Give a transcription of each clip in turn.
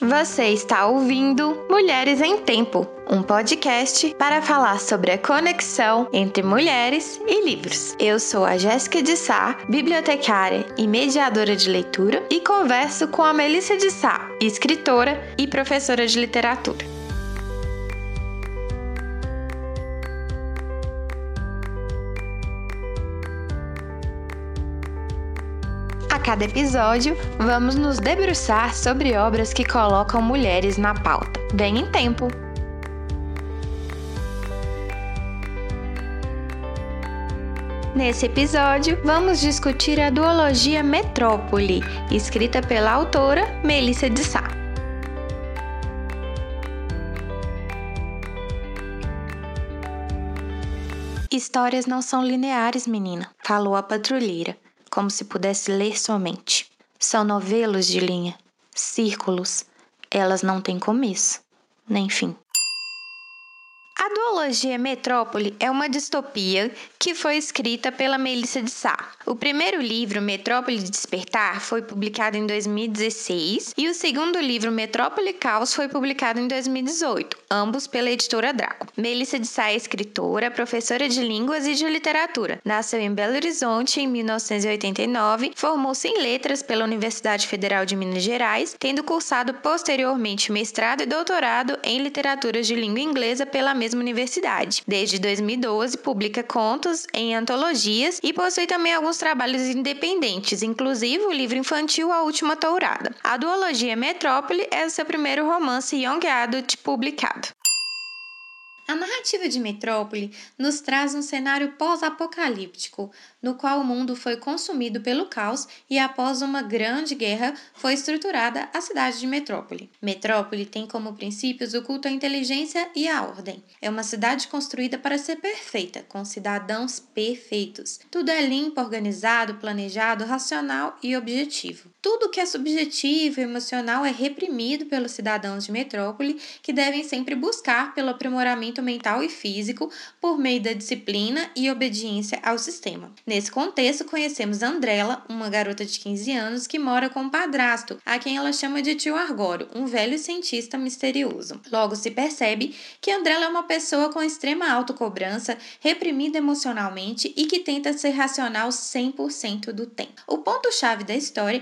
Você está ouvindo Mulheres em Tempo, um podcast para falar sobre a conexão entre mulheres e livros. Eu sou a Jéssica de Sá, bibliotecária e mediadora de leitura, e converso com a Melissa de Sá, escritora e professora de literatura. Cada episódio, vamos nos debruçar sobre obras que colocam mulheres na pauta. Vem em tempo! Nesse episódio, vamos discutir a duologia Metrópole, escrita pela autora Melissa de Sá. Histórias não são lineares, menina, falou a patrulheira como se pudesse ler somente. São novelos de linha, círculos. Elas não têm começo, nem fim. A duologia Metrópole é uma distopia que foi escrita pela Melissa de Sá. O primeiro livro, Metrópole Despertar, foi publicado em 2016 e o segundo livro, Metrópole Caos, foi publicado em 2018, ambos pela editora Draco. Melissa de Sá é escritora, professora de línguas e de literatura. Nasceu em Belo Horizonte em 1989, formou-se em letras pela Universidade Federal de Minas Gerais, tendo cursado posteriormente mestrado e doutorado em literatura de língua inglesa pela mesma mesma universidade. Desde 2012, publica contos em antologias e possui também alguns trabalhos independentes, inclusive o livro infantil A Última Tourada. A duologia Metrópole é o seu primeiro romance young adult publicado. A narrativa de Metrópole nos traz um cenário pós-apocalíptico, no qual o mundo foi consumido pelo caos e, após uma grande guerra, foi estruturada a cidade de Metrópole. Metrópole tem como princípios o culto à inteligência e à ordem. É uma cidade construída para ser perfeita, com cidadãos perfeitos. Tudo é limpo, organizado, planejado, racional e objetivo. Tudo que é subjetivo e emocional é reprimido pelos cidadãos de Metrópole, que devem sempre buscar pelo aprimoramento mental e físico por meio da disciplina e obediência ao sistema. Nesse contexto, conhecemos Andrela, uma garota de 15 anos que mora com o padrasto, a quem ela chama de tio Argório, um velho cientista misterioso. Logo se percebe que Andrela é uma pessoa com extrema autocobrança, reprimida emocionalmente e que tenta ser racional 100% do tempo. O ponto-chave da história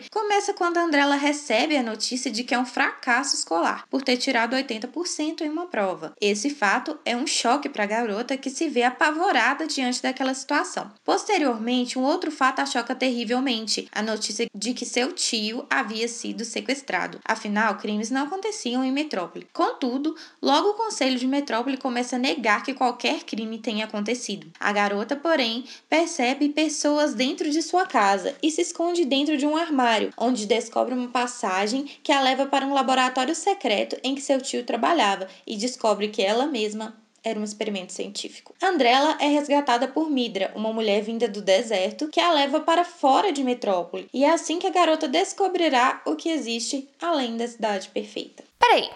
quando Andrela recebe a notícia de que é um fracasso escolar por ter tirado 80% em uma prova. Esse fato é um choque para a garota que se vê apavorada diante daquela situação. Posteriormente, um outro fato a choca terrivelmente: a notícia de que seu tio havia sido sequestrado. Afinal, crimes não aconteciam em Metrópole. Contudo, logo o Conselho de Metrópole começa a negar que qualquer crime tenha acontecido. A garota, porém, percebe pessoas dentro de sua casa e se esconde dentro de um armário, onde descobre uma passagem que a leva para um laboratório secreto em que seu tio trabalhava e descobre que ela mesma era um experimento científico. Andrella é resgatada por Midra, uma mulher vinda do deserto, que a leva para fora de Metrópole. E é assim que a garota descobrirá o que existe além da cidade perfeita. Peraí!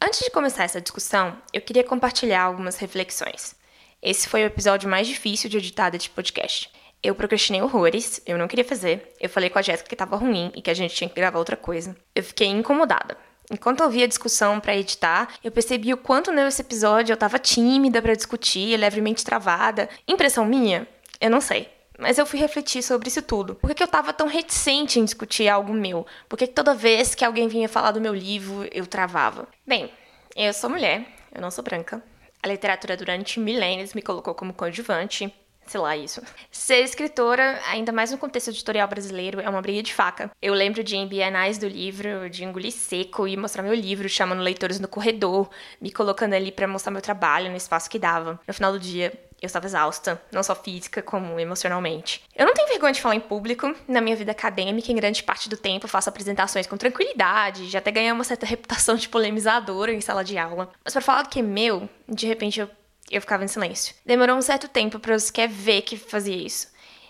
Antes de começar essa discussão, eu queria compartilhar algumas reflexões. Esse foi o episódio mais difícil de editar deste podcast. Eu procrastinei horrores, eu não queria fazer. Eu falei com a Jéssica que tava ruim e que a gente tinha que gravar outra coisa. Eu fiquei incomodada. Enquanto ouvia a discussão para editar, eu percebi o quanto nesse episódio eu tava tímida para discutir, levemente travada. Impressão minha? Eu não sei. Mas eu fui refletir sobre isso tudo. Por que, que eu tava tão reticente em discutir algo meu? Por que, que toda vez que alguém vinha falar do meu livro, eu travava? Bem, eu sou mulher, eu não sou branca. A literatura durante milênios me colocou como coadjuvante, sei lá, isso. Ser escritora, ainda mais no contexto editorial brasileiro, é uma briga de faca. Eu lembro de em bienais do livro, de engolir seco e mostrar meu livro, chamando leitores no corredor, me colocando ali para mostrar meu trabalho no espaço que dava. No final do dia, eu estava exausta, não só física, como emocionalmente. Eu não tenho vergonha de falar em público. Na minha vida acadêmica, em grande parte do tempo, faço apresentações com tranquilidade, já até ganhei uma certa reputação de polemizadora em sala de aula. Mas para falar que é meu, de repente eu eu ficava em silêncio. Demorou um certo tempo para eu sequer ver que fazia isso.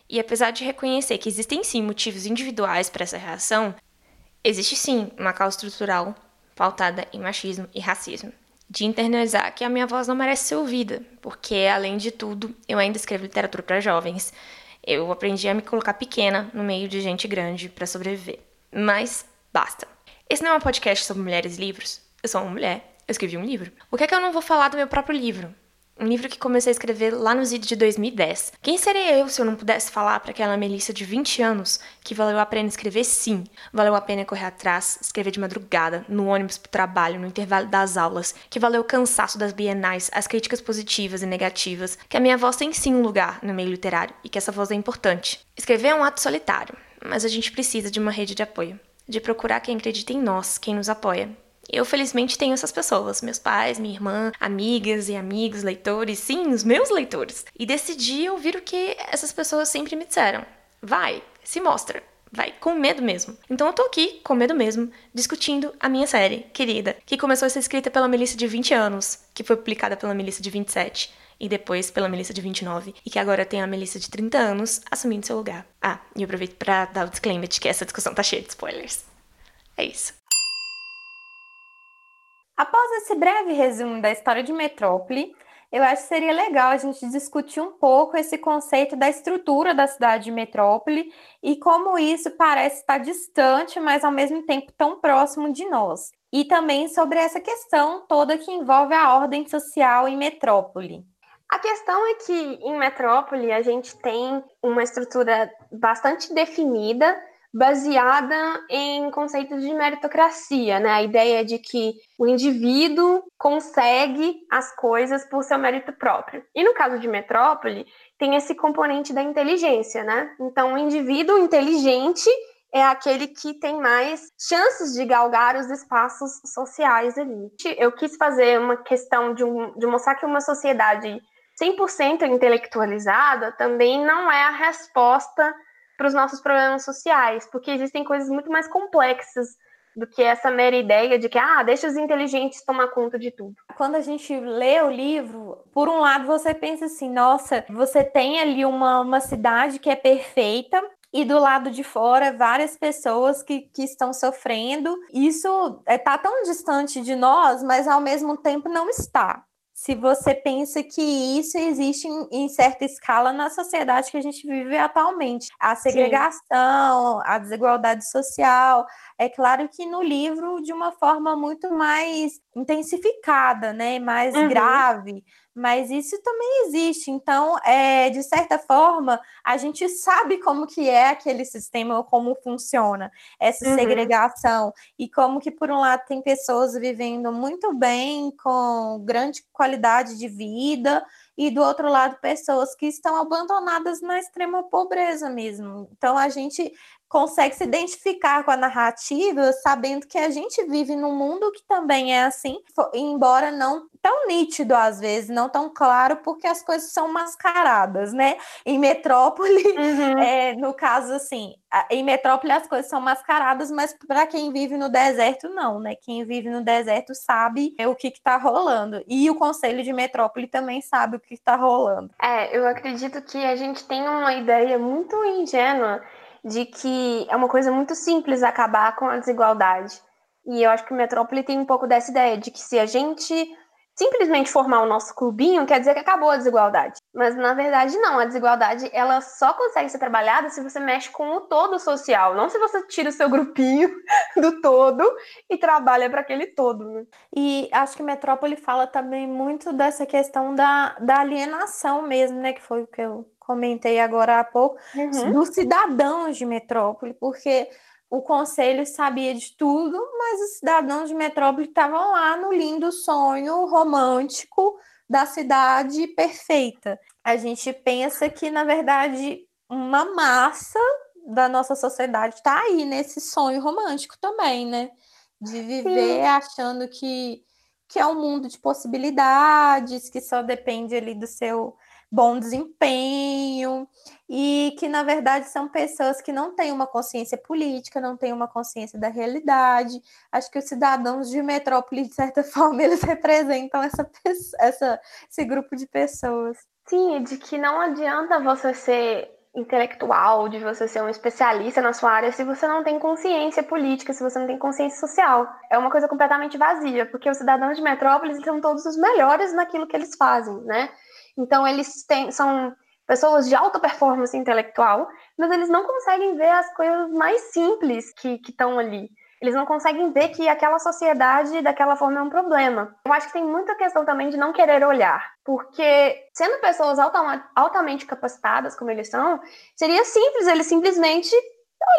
E apesar de reconhecer que existem sim motivos individuais para essa reação, existe sim uma causa estrutural pautada em machismo e racismo. De internalizar que a minha voz não merece ser ouvida, porque, além de tudo, eu ainda escrevo literatura para jovens. Eu aprendi a me colocar pequena no meio de gente grande para sobreviver. Mas basta. Esse não é um podcast sobre mulheres e livros. Eu sou uma mulher, eu escrevi um livro. O que é que eu não vou falar do meu próprio livro? Um livro que comecei a escrever lá no Zid de 2010. Quem seria eu se eu não pudesse falar para aquela Melissa de 20 anos que valeu a pena escrever sim, valeu a pena correr atrás, escrever de madrugada, no ônibus pro trabalho, no intervalo das aulas, que valeu o cansaço das bienais, as críticas positivas e negativas, que a minha voz tem sim um lugar no meio literário e que essa voz é importante. Escrever é um ato solitário, mas a gente precisa de uma rede de apoio, de procurar quem acredita em nós, quem nos apoia, eu, felizmente, tenho essas pessoas, meus pais, minha irmã, amigas e amigos, leitores, sim, os meus leitores. E decidi ouvir o que essas pessoas sempre me disseram. Vai, se mostra. Vai, com medo mesmo. Então eu tô aqui, com medo mesmo, discutindo a minha série, querida, que começou a ser escrita pela Melissa de 20 anos, que foi publicada pela Melissa de 27 e depois pela Melissa de 29, e que agora tem a Melissa de 30 anos assumindo seu lugar. Ah, e eu aproveito para dar o disclaimer de que essa discussão tá cheia de spoilers. É isso. Após esse breve resumo da história de Metrópole, eu acho que seria legal a gente discutir um pouco esse conceito da estrutura da cidade de metrópole e como isso parece estar distante, mas ao mesmo tempo tão próximo de nós. E também sobre essa questão toda que envolve a ordem social em metrópole. A questão é que em metrópole a gente tem uma estrutura bastante definida baseada em conceitos de meritocracia, né? A ideia de que o indivíduo consegue as coisas por seu mérito próprio. E no caso de metrópole, tem esse componente da inteligência, né? Então, o indivíduo inteligente é aquele que tem mais chances de galgar os espaços sociais ali. Eu quis fazer uma questão de, um, de mostrar que uma sociedade 100% intelectualizada também não é a resposta para os nossos problemas sociais, porque existem coisas muito mais complexas do que essa mera ideia de que, ah, deixa os inteligentes tomar conta de tudo. Quando a gente lê o livro, por um lado você pensa assim, nossa, você tem ali uma, uma cidade que é perfeita, e do lado de fora várias pessoas que, que estão sofrendo. Isso está é, tão distante de nós, mas ao mesmo tempo não está se você pensa que isso existe em, em, certa escala na sociedade que a gente vive atualmente. A segregação, Sim. a desigualdade social. É claro que no livro, de uma forma muito mais intensificada, né? mais uhum. grave, mas isso também existe. Então, é, de certa forma, a gente sabe como que é aquele sistema, como funciona essa uhum. segregação e como que por um lado tem pessoas vivendo muito bem, com grande qualidade de vida, e do outro lado pessoas que estão abandonadas na extrema pobreza mesmo. Então a gente consegue se identificar com a narrativa, sabendo que a gente vive num mundo que também é assim, embora não tão nítido às vezes, não tão claro, porque as coisas são mascaradas, né? Em metrópole, uhum. é, no caso assim, em metrópole as coisas são mascaradas, mas para quem vive no deserto, não, né? Quem vive no deserto sabe o que está rolando. E o Conselho de Metrópole também sabe o que está rolando. É, eu acredito que a gente tem uma ideia muito ingênua de que é uma coisa muito simples acabar com a desigualdade. E eu acho que o Metrópole tem um pouco dessa ideia de que se a gente simplesmente formar o nosso clubinho, quer dizer que acabou a desigualdade. Mas na verdade não, a desigualdade ela só consegue ser trabalhada se você mexe com o todo social, não se você tira o seu grupinho do todo e trabalha para aquele todo. Né? E acho que Metrópole fala também muito dessa questão da, da alienação mesmo, né, que foi o que eu comentei agora há pouco, uhum. dos cidadãos de metrópole, porque o conselho sabia de tudo, mas os cidadãos de metrópole estavam lá no lindo sonho romântico da cidade perfeita. A gente pensa que, na verdade, uma massa da nossa sociedade está aí nesse sonho romântico também, né? De viver Sim. achando que, que é um mundo de possibilidades, que só depende ali do seu bom desempenho, e que, na verdade, são pessoas que não têm uma consciência política, não têm uma consciência da realidade. Acho que os cidadãos de metrópole, de certa forma, eles representam essa, essa, esse grupo de pessoas. Sim, de que não adianta você ser intelectual, de você ser um especialista na sua área, se você não tem consciência política, se você não tem consciência social. É uma coisa completamente vazia, porque os cidadãos de metrópoles são todos os melhores naquilo que eles fazem, né? Então, eles têm, são pessoas de alta performance intelectual, mas eles não conseguem ver as coisas mais simples que estão ali. Eles não conseguem ver que aquela sociedade daquela forma é um problema. Eu acho que tem muita questão também de não querer olhar, porque sendo pessoas altamente capacitadas como eles são, seria simples eles simplesmente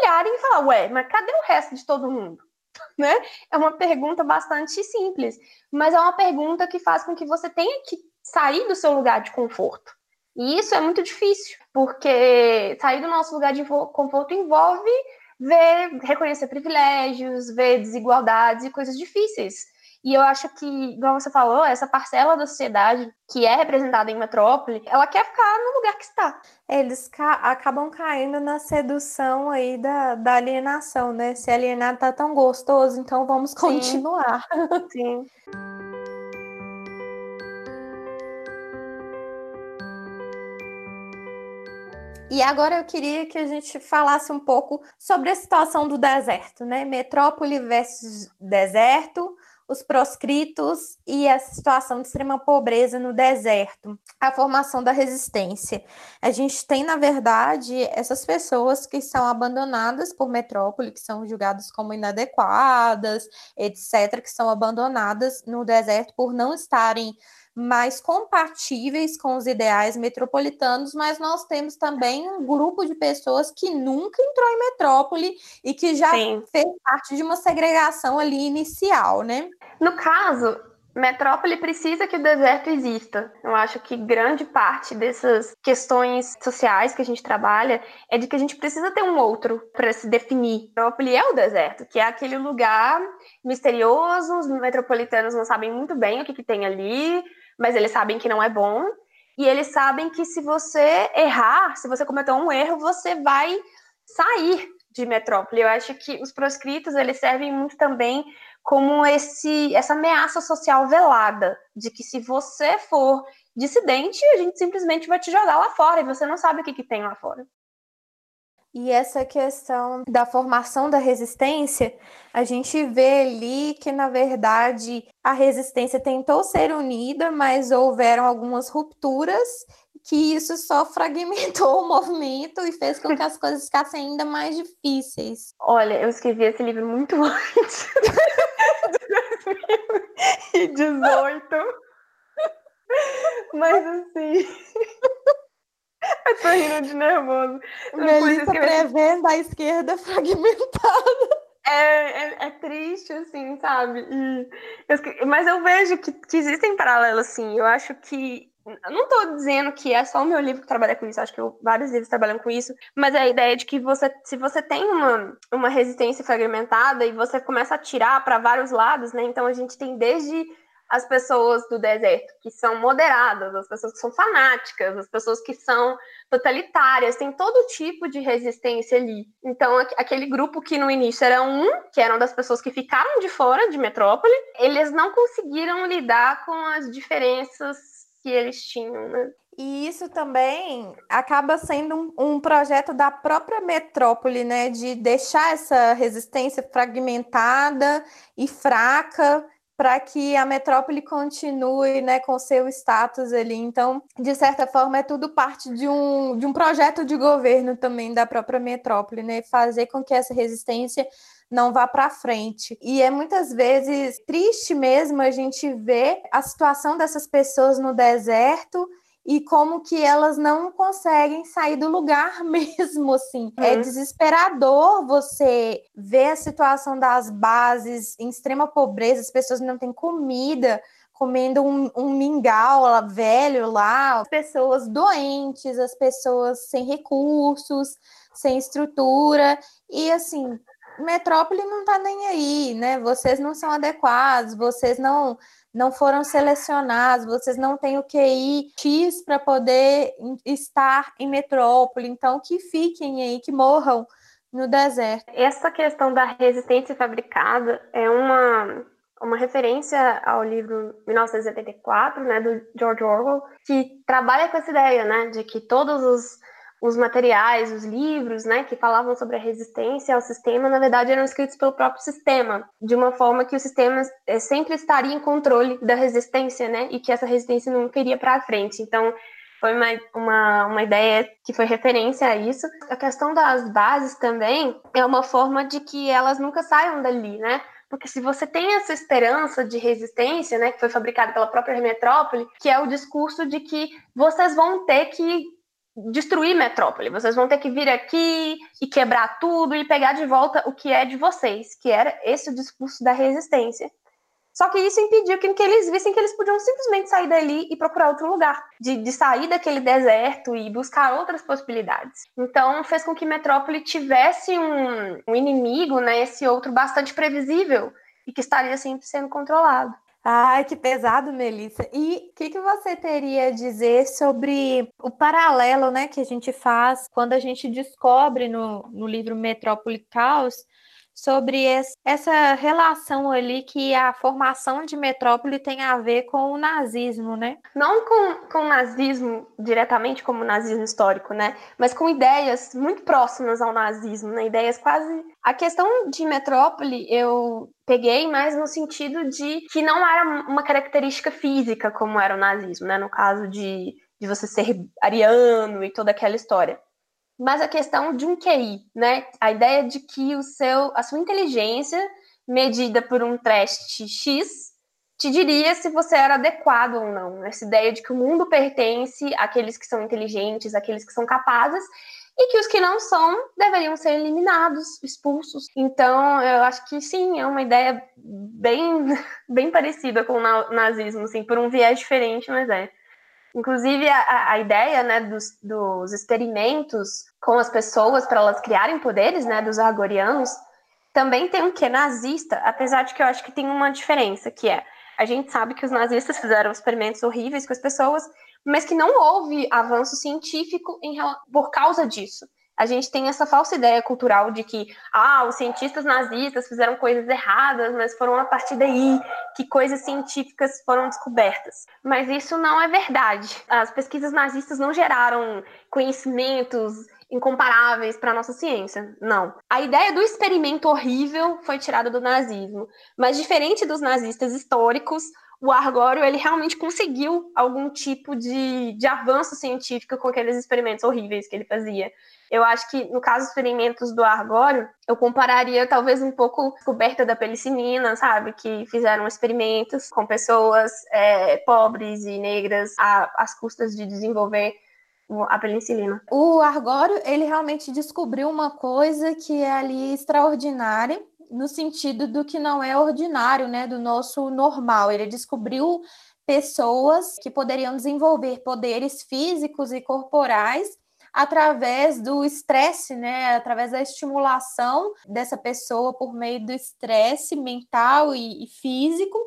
olharem e falar: ué, mas cadê o resto de todo mundo? Né? É uma pergunta bastante simples, mas é uma pergunta que faz com que você tenha que sair do seu lugar de conforto. E isso é muito difícil, porque sair do nosso lugar de conforto envolve ver, reconhecer privilégios, ver desigualdades e coisas difíceis. E eu acho que, igual você falou, essa parcela da sociedade que é representada em metrópole, ela quer ficar no lugar que está. Eles ca acabam caindo na sedução aí da, da alienação, né? Se alienado tá tão gostoso, então vamos continuar. Sim. E agora eu queria que a gente falasse um pouco sobre a situação do deserto, né? Metrópole versus deserto, os proscritos e a situação de extrema pobreza no deserto, a formação da resistência. A gente tem, na verdade, essas pessoas que são abandonadas por metrópole, que são julgadas como inadequadas, etc., que são abandonadas no deserto por não estarem mais compatíveis com os ideais metropolitanos, mas nós temos também um grupo de pessoas que nunca entrou em metrópole e que já Sim. fez parte de uma segregação ali inicial, né? No caso, Metrópole precisa que o deserto exista. Eu acho que grande parte dessas questões sociais que a gente trabalha é de que a gente precisa ter um outro para se definir. Metrópole é o deserto, que é aquele lugar misterioso, os metropolitanos não sabem muito bem o que, que tem ali, mas eles sabem que não é bom. E eles sabem que se você errar, se você cometer um erro, você vai sair de metrópole. Eu acho que os proscritos eles servem muito também como esse essa ameaça social velada de que se você for dissidente, a gente simplesmente vai te jogar lá fora e você não sabe o que, que tem lá fora. E essa questão da formação da resistência, a gente vê ali que, na verdade, a resistência tentou ser unida, mas houveram algumas rupturas, que isso só fragmentou o movimento e fez com que as coisas ficassem ainda mais difíceis. Olha, eu escrevi esse livro muito antes de 2018. Mas assim. Eu tô rindo de nervoso. Melissa prevendo a esquerda fragmentada. É, é, é, triste, assim, sabe? Eu, mas eu vejo que, que existem paralelos, assim. Eu acho que. Eu não estou dizendo que é só o meu livro que trabalha com isso, acho que eu, vários livros trabalham com isso, mas é a ideia de que você, se você tem uma, uma resistência fragmentada e você começa a tirar para vários lados, né? Então a gente tem desde as pessoas do deserto que são moderadas, as pessoas que são fanáticas, as pessoas que são totalitárias, tem todo tipo de resistência ali. Então, aquele grupo que no início era um, que eram das pessoas que ficaram de fora de metrópole, eles não conseguiram lidar com as diferenças que eles tinham, né? E isso também acaba sendo um, um, projeto da própria metrópole, né? De deixar essa resistência fragmentada e fraca para que a metrópole continue né, com seu status ali. Então, de certa forma, é tudo parte de um, de um projeto de governo também da própria metrópole, né? Fazer com que essa resistência não vá para frente. E é muitas vezes triste mesmo a gente ver a situação dessas pessoas no deserto e como que elas não conseguem sair do lugar mesmo, assim. É uhum. É desesperador você ver a situação das bases em extrema pobreza, as pessoas não têm comida, comendo um, um mingau velho lá, as pessoas doentes, as pessoas sem recursos, sem estrutura, e assim, metrópole não tá nem aí, né? Vocês não são adequados, vocês não não foram selecionados, vocês não têm o QI X para poder estar em metrópole, então que fiquem aí, que morram no deserto. Essa questão da resistência fabricada é uma, uma referência ao livro 1984, né, do George Orwell, que trabalha com essa ideia, né, de que todos os os materiais, os livros, né, que falavam sobre a resistência ao sistema, na verdade eram escritos pelo próprio sistema, de uma forma que o sistema eh, sempre estaria em controle da resistência, né, e que essa resistência nunca iria para frente. Então, foi uma, uma, uma ideia que foi referência a isso. A questão das bases também é uma forma de que elas nunca saiam dali, né? Porque se você tem essa esperança de resistência, né, que foi fabricada pela própria metrópole, que é o discurso de que vocês vão ter que destruir metrópole, vocês vão ter que vir aqui e quebrar tudo e pegar de volta o que é de vocês, que era esse o discurso da resistência. Só que isso impediu que, que eles vissem que eles podiam simplesmente sair dali e procurar outro lugar, de, de sair daquele deserto e buscar outras possibilidades. Então fez com que Metrópole tivesse um, um inimigo, né, esse outro bastante previsível e que estaria sempre sendo controlado. Ai, que pesado, Melissa. E o que, que você teria a dizer sobre o paralelo né, que a gente faz quando a gente descobre no, no livro Metrópole Caos sobre essa relação ali que a formação de metrópole tem a ver com o nazismo, né? Não com, com o nazismo diretamente como o nazismo histórico, né? Mas com ideias muito próximas ao nazismo, né? Ideias quase. A questão de metrópole eu peguei mais no sentido de que não era uma característica física como era o nazismo, né? No caso de, de você ser ariano e toda aquela história mas a questão de um QI, né? A ideia de que o seu, a sua inteligência, medida por um teste X, te diria se você era adequado ou não. Essa ideia de que o mundo pertence àqueles que são inteligentes, àqueles que são capazes, e que os que não são deveriam ser eliminados, expulsos. Então, eu acho que sim, é uma ideia bem, bem parecida com o nazismo, assim, por um viés diferente, mas é. Inclusive, a, a ideia né, dos, dos, experimentos com as pessoas para elas criarem poderes, né, dos argorianos, também tem um que nazista, apesar de que eu acho que tem uma diferença, que é a gente sabe que os nazistas fizeram experimentos horríveis com as pessoas, mas que não houve avanço científico em, por causa disso a gente tem essa falsa ideia cultural de que ah, os cientistas nazistas fizeram coisas erradas, mas foram a partir daí que coisas científicas foram descobertas. Mas isso não é verdade. As pesquisas nazistas não geraram conhecimentos incomparáveis para a nossa ciência. Não. A ideia do experimento horrível foi tirada do nazismo. Mas diferente dos nazistas históricos, o Argório ele realmente conseguiu algum tipo de, de avanço científico com aqueles experimentos horríveis que ele fazia. Eu acho que, no caso dos experimentos do Argório, eu compararia talvez um pouco a descoberta da penicilina, sabe? Que fizeram experimentos com pessoas é, pobres e negras às custas de desenvolver a penicilina. O Argório, ele realmente descobriu uma coisa que é ali extraordinária, no sentido do que não é ordinário, né, do nosso normal. Ele descobriu pessoas que poderiam desenvolver poderes físicos e corporais através do estresse, né? Através da estimulação dessa pessoa por meio do estresse mental e, e físico,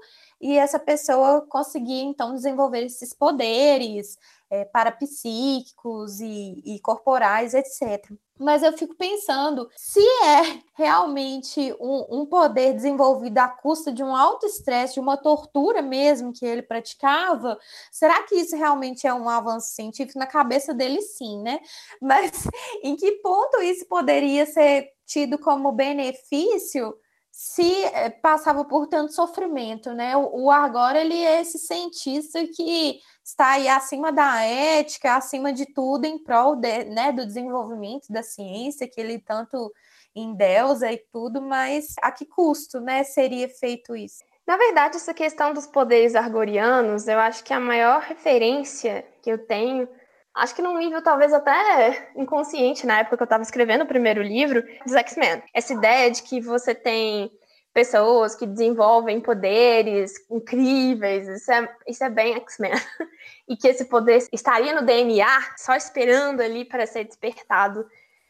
e essa pessoa conseguir então desenvolver esses poderes é, parapsíquicos e, e corporais, etc. Mas eu fico pensando, se é realmente um, um, poder desenvolvido à custa de um alto estresse, de uma tortura mesmo que ele praticava, será que isso realmente é um avanço científico? Na cabeça dele, sim, né? Mas em que ponto isso poderia ser tido como benefício se eh, passava por tanto sofrimento, né? O, agora ele é esse cientista que está aí acima da ética, acima de tudo em prol de, né, do desenvolvimento da ciência que ele tanto endeusa e tudo, mas a que custo, né, seria feito isso? Na verdade, essa questão dos poderes argorianos, eu acho que a maior referência que eu tenho acho que num nível talvez até inconsciente na época que eu estava escrevendo o primeiro livro dos X-Men. Essa ideia de que você tem pessoas que desenvolvem poderes incríveis, isso é, isso é bem X-Men. e que esse poder estaria no DNA, só esperando ali para ser despertado,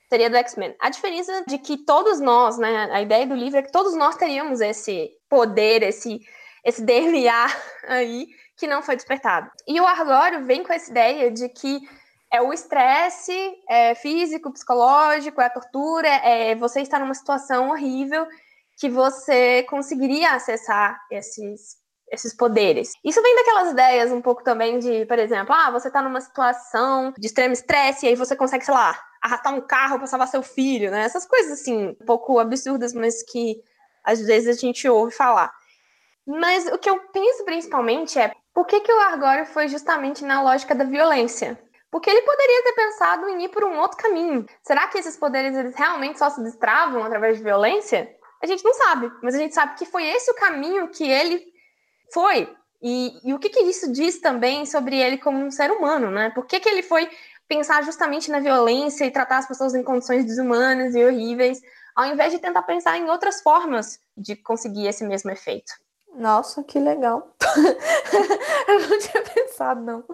seria do X-Men. A diferença de que todos nós, né, a ideia do livro é que todos nós teríamos esse poder, esse, esse DNA aí, que não foi despertado. E o Argório vem com essa ideia de que é o estresse é, físico, psicológico, é a tortura, é você estar numa situação horrível que você conseguiria acessar esses, esses poderes. Isso vem daquelas ideias um pouco também de, por exemplo, ah, você está numa situação de extremo estresse e aí você consegue, sei lá, arrastar um carro para salvar seu filho, né? Essas coisas assim, um pouco absurdas, mas que às vezes a gente ouve falar. Mas o que eu penso principalmente é por que, que o Argório foi justamente na lógica da violência? Porque ele poderia ter pensado em ir por um outro caminho. Será que esses poderes eles realmente só se destravam através de violência? A gente não sabe, mas a gente sabe que foi esse o caminho que ele foi. E, e o que, que isso diz também sobre ele como um ser humano, né? Por que, que ele foi pensar justamente na violência e tratar as pessoas em condições desumanas e horríveis, ao invés de tentar pensar em outras formas de conseguir esse mesmo efeito? Nossa, que legal. eu não tinha pensado, não.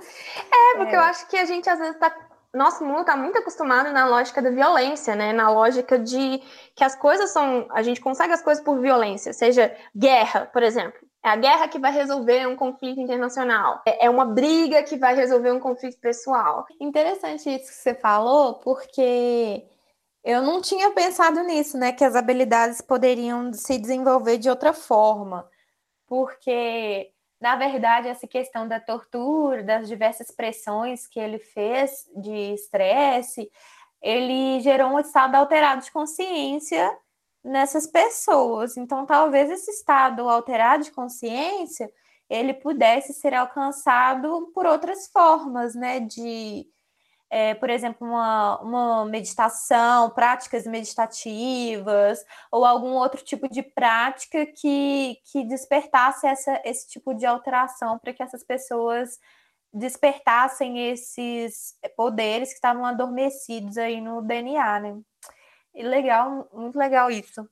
É, porque é. eu acho que a gente às vezes tá. Nosso mundo está muito acostumado na lógica da violência, né? Na lógica de que as coisas são. A gente consegue as coisas por violência, seja guerra, por exemplo. É a guerra que vai resolver um conflito internacional. É, é uma briga que vai resolver um conflito pessoal. Interessante isso que você falou, porque eu não tinha pensado nisso, né? Que as habilidades poderiam se desenvolver de outra forma porque, na verdade, essa questão da tortura, das diversas pressões que ele fez de estresse, ele gerou um estado alterado de consciência nessas pessoas. Então, talvez esse estado alterado de consciência ele pudesse ser alcançado por outras formas, né, de é, por exemplo, uma, uma meditação, práticas meditativas, ou algum outro tipo de prática que, que despertasse essa, esse tipo de alteração para que essas pessoas despertassem esses poderes que estavam adormecidos aí no DNA, né? E legal, muito legal isso.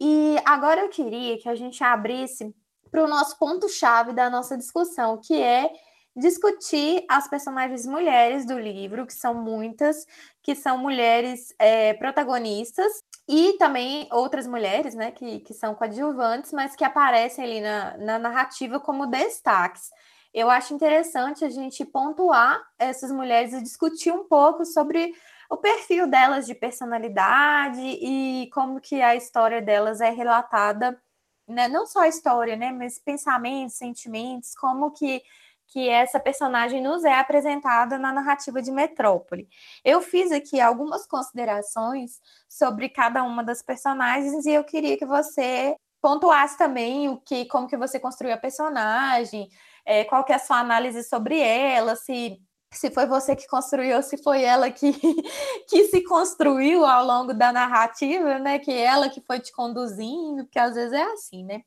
E agora eu queria que a gente abrisse para o nosso ponto-chave da nossa discussão, que é discutir as personagens mulheres do livro, que são muitas, que são mulheres é, protagonistas, e também outras mulheres, né, que, que são coadjuvantes, mas que aparecem ali na, na narrativa como destaques. Eu acho interessante a gente pontuar essas mulheres e discutir um pouco sobre o perfil delas de personalidade e como que a história delas é relatada, né? não só a história, né, mas pensamentos, sentimentos, como que que essa personagem nos é apresentada na narrativa de Metrópole. Eu fiz aqui algumas considerações sobre cada uma das personagens e eu queria que você pontuasse também o que, como que você construiu a personagem, é, qual que é a sua análise sobre ela, se se foi você que construiu se foi ela que, que se construiu ao longo da narrativa, né? Que ela que foi te conduzindo, porque às vezes é assim, né?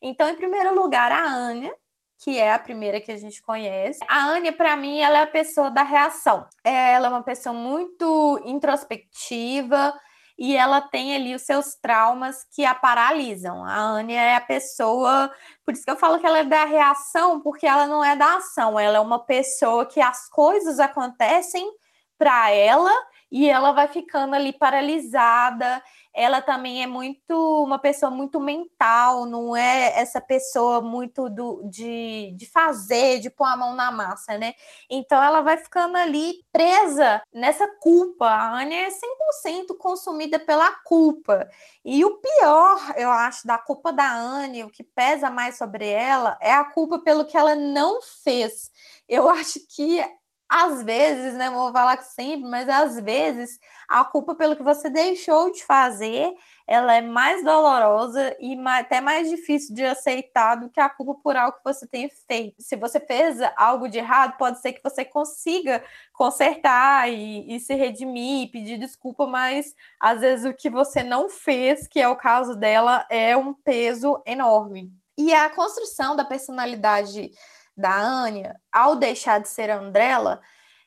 Então, em primeiro lugar, a Anya, que é a primeira que a gente conhece. A Anya, para mim, ela é a pessoa da reação. Ela é uma pessoa muito introspectiva e ela tem ali os seus traumas que a paralisam. A Anya é a pessoa, por isso que eu falo que ela é da reação, porque ela não é da ação. Ela é uma pessoa que as coisas acontecem para ela e ela vai ficando ali paralisada ela também é muito uma pessoa muito mental, não é essa pessoa muito do, de, de fazer, de pôr a mão na massa, né? Então ela vai ficando ali presa nessa culpa. A Anya é 100% consumida pela culpa. E o pior, eu acho, da culpa da Anya, o que pesa mais sobre ela, é a culpa pelo que ela não fez. Eu acho que às vezes, né, vou falar que sempre, mas às vezes a culpa pelo que você deixou de fazer, ela é mais dolorosa e até mais difícil de aceitar do que a culpa por algo que você tenha feito. Se você fez algo de errado, pode ser que você consiga consertar e, e se redimir, pedir desculpa, mas às vezes o que você não fez, que é o caso dela, é um peso enorme. E a construção da personalidade da Anya, ao deixar de ser Andrela,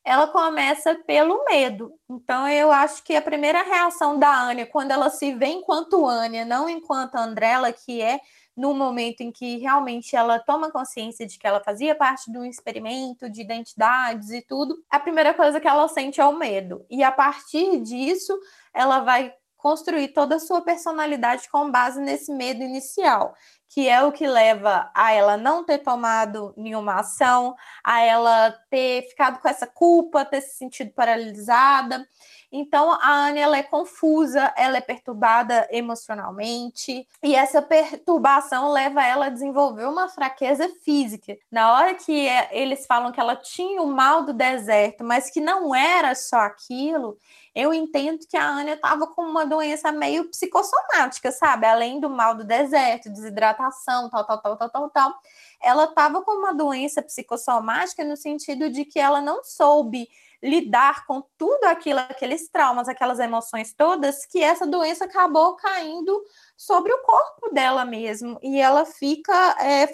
ela começa pelo medo. Então, eu acho que a primeira reação da Anya, quando ela se vê enquanto Anya, não enquanto Andrela, que é no momento em que realmente ela toma consciência de que ela fazia parte de um experimento de identidades e tudo, a primeira coisa que ela sente é o medo. E a partir disso, ela vai construir toda a sua personalidade com base nesse medo inicial que é o que leva a ela não ter tomado nenhuma ação, a ela ter ficado com essa culpa, ter se sentido paralisada. Então, a Anne ela é confusa, ela é perturbada emocionalmente, e essa perturbação leva ela a desenvolver uma fraqueza física. Na hora que é, eles falam que ela tinha o mal do deserto, mas que não era só aquilo, eu entendo que a Ania estava com uma doença meio psicossomática, sabe? Além do mal do deserto, desidratação, tal, tal, tal, tal, tal, tal. Ela estava com uma doença psicossomática no sentido de que ela não soube lidar com tudo aquilo, aqueles traumas, aquelas emoções todas, que essa doença acabou caindo sobre o corpo dela mesmo. E ela fica é,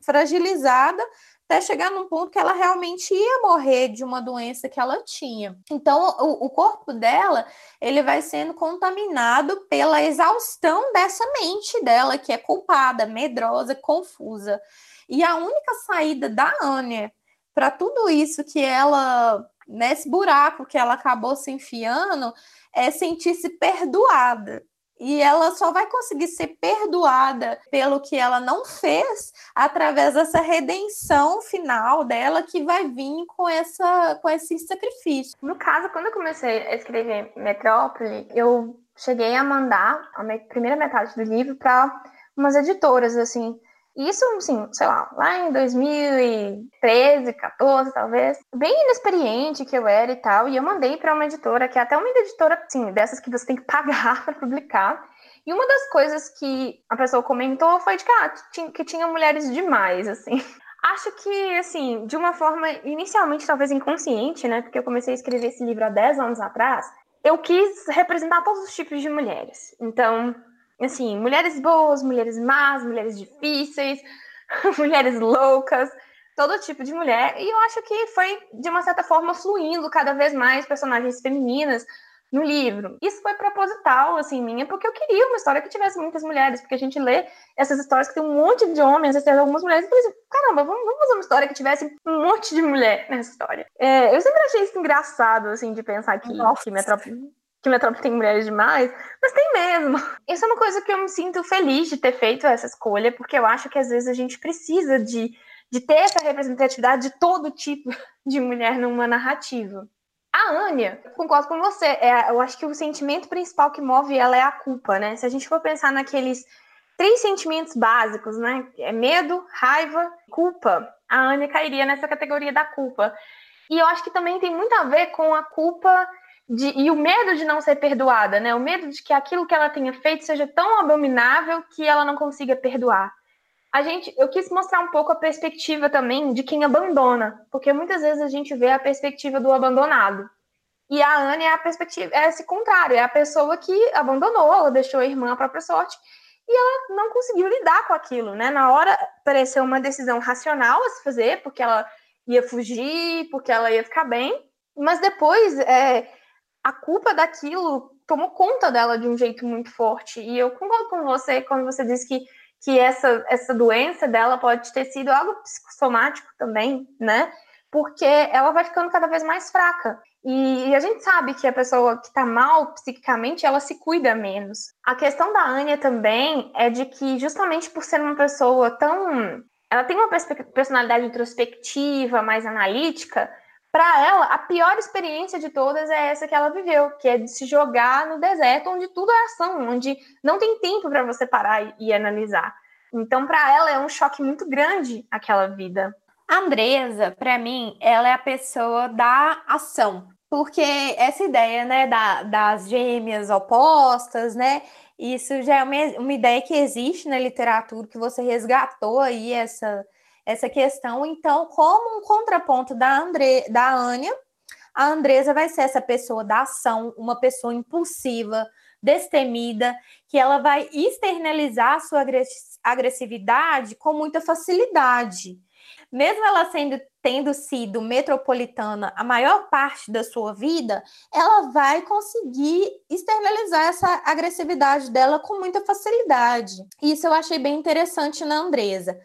fragilizada até chegar num ponto que ela realmente ia morrer de uma doença que ela tinha. Então, o, o, corpo dela, ele vai sendo contaminado pela exaustão dessa mente dela, que é culpada, medrosa, confusa. E a única saída da Anya para tudo isso que ela, nesse buraco que ela acabou se enfiando, é sentir-se perdoada. E ela só vai conseguir ser perdoada pelo que ela não fez através dessa redenção final dela que vai vir com, essa, com esse sacrifício. No caso, quando eu comecei a escrever Metrópole, eu cheguei a mandar a primeira metade do livro para umas editoras, assim, isso, assim, sei lá, lá em 2013, 14, talvez, bem inexperiente que eu era e tal, e eu mandei para uma editora, que é até uma editora, assim, dessas que você tem que pagar para publicar. E uma das coisas que a pessoa comentou foi de que, ah, que tinha mulheres demais, assim. Acho que, assim, de uma forma inicialmente talvez inconsciente, né? Porque eu comecei a escrever esse livro há 10 anos atrás, eu quis representar todos os tipos de mulheres. Então, assim, mulheres boas, mulheres más, mulheres difíceis, mulheres loucas, todo tipo de mulher. E eu acho que foi, de uma certa forma, fluindo cada vez mais personagens femininas no livro. Isso foi proposital, assim, minha, porque eu queria uma história que tivesse muitas mulheres, porque a gente lê essas histórias que tem um monte de homens, às vezes algumas mulheres, e pensa, caramba, vamos, vamos, fazer uma história que tivesse um monte de mulher nessa história. É, eu sempre achei isso engraçado, assim, de pensar que, que Metrópole que Metrópole tem mulheres demais, mas tem mesmo. Isso é uma coisa que eu me sinto feliz de ter feito essa escolha, porque eu acho que às vezes a gente precisa de, de ter essa representatividade de todo tipo de mulher numa narrativa. A Anya, concordo com você, é, eu acho que o sentimento principal que move ela é a culpa, né? Se a gente for pensar naqueles três sentimentos básicos, né? É medo, raiva, culpa. A Anya cairia nessa categoria da culpa. E eu acho que também tem muito a ver com a culpa de, e o medo de não ser perdoada, né? O medo de que aquilo que ela tenha feito seja tão abominável que ela não consiga perdoar. A gente, eu quis mostrar um pouco a perspectiva também de quem abandona, porque muitas vezes a gente vê a perspectiva do abandonado. E a Anne é a perspectiva, é esse contrário, é a pessoa que abandonou, ela deixou a irmã à própria sorte e ela não conseguiu lidar com aquilo, né? Na hora pareceu uma decisão racional a se fazer, porque ela ia fugir, porque ela ia ficar bem, mas depois é, a culpa daquilo tomou conta dela de um jeito muito forte. E eu concordo com você quando você diz que, que essa, essa doença dela pode ter sido algo psicossomático também, né? Porque ela vai ficando cada vez mais fraca. E, a gente sabe que a pessoa que tá mal psiquicamente, ela se cuida menos. A questão da Anya também é de que, justamente por ser uma pessoa tão. Ela tem uma personalidade introspectiva, mais analítica, para ela, a pior experiência de todas é essa que ela viveu, que é de se jogar no deserto, onde tudo é ação, onde não tem tempo para você parar e, e analisar. Então, para ela é um choque muito grande aquela vida. A Andresa, para mim, ela é a pessoa da ação, porque essa ideia, né, da, das gêmeas opostas, né, isso já é uma, uma ideia que existe na literatura, que você resgatou aí essa essa questão. Então, como um contraponto da, Andre, da Ania, a Andresa vai ser essa pessoa da ação, uma pessoa impulsiva, destemida, que ela vai externalizar a sua agressividade com muita facilidade. Mesmo ela sendo tendo sido metropolitana a maior parte da sua vida, ela vai conseguir externalizar essa agressividade dela com muita facilidade. Isso eu achei bem interessante na Andresa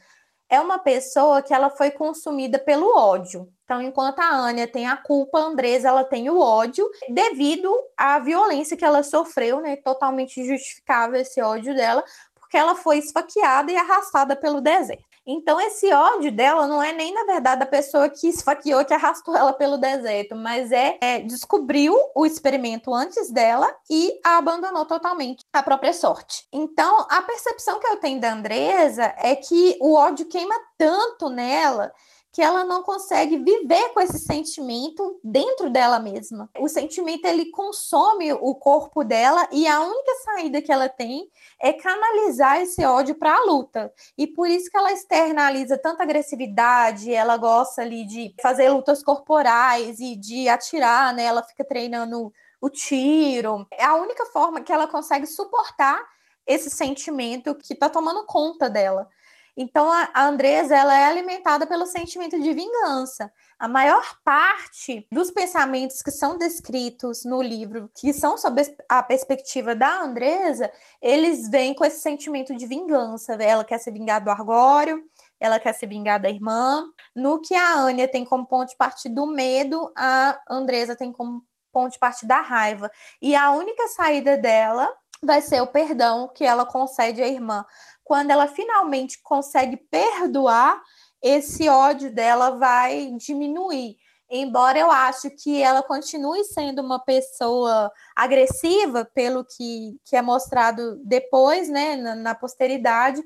é uma pessoa que ela foi consumida pelo ódio. Então, enquanto a Ania tem a culpa, a Andresa ela tem o ódio devido à violência que ela sofreu, né? Totalmente justificável esse ódio dela, porque ela foi esfaqueada e arrastada pelo deserto. Então, esse ódio dela não é nem, na verdade, a pessoa que esfaqueou, que arrastou ela pelo deserto, mas é, é descobriu o experimento antes dela e a abandonou totalmente a própria sorte. Então, a percepção que eu tenho da Andresa é que o ódio queima tanto nela que ela não consegue viver com esse sentimento dentro dela mesma. O sentimento ele consome o corpo dela e a única saída que ela tem é canalizar esse ódio para a luta. E por isso que ela externaliza tanta agressividade, ela gosta ali de fazer lutas corporais e de atirar, né? Ela fica treinando o tiro. É a única forma que ela consegue suportar esse sentimento que está tomando conta dela. Então a Andresa ela é alimentada pelo sentimento de vingança. A maior parte dos pensamentos que são descritos no livro, que são sob a perspectiva da Andresa, eles vêm com esse sentimento de vingança. Ela quer se vingar do Argório, ela quer se vingar da irmã. No que a Anya tem como ponto de partida do medo, a Andresa tem como ponto de partida da raiva. E a única saída dela vai ser o perdão que ela concede à irmã quando ela finalmente consegue perdoar, esse ódio dela vai diminuir. Embora eu acho que ela continue sendo uma pessoa agressiva, pelo que, que é mostrado depois, né, na, na posteridade,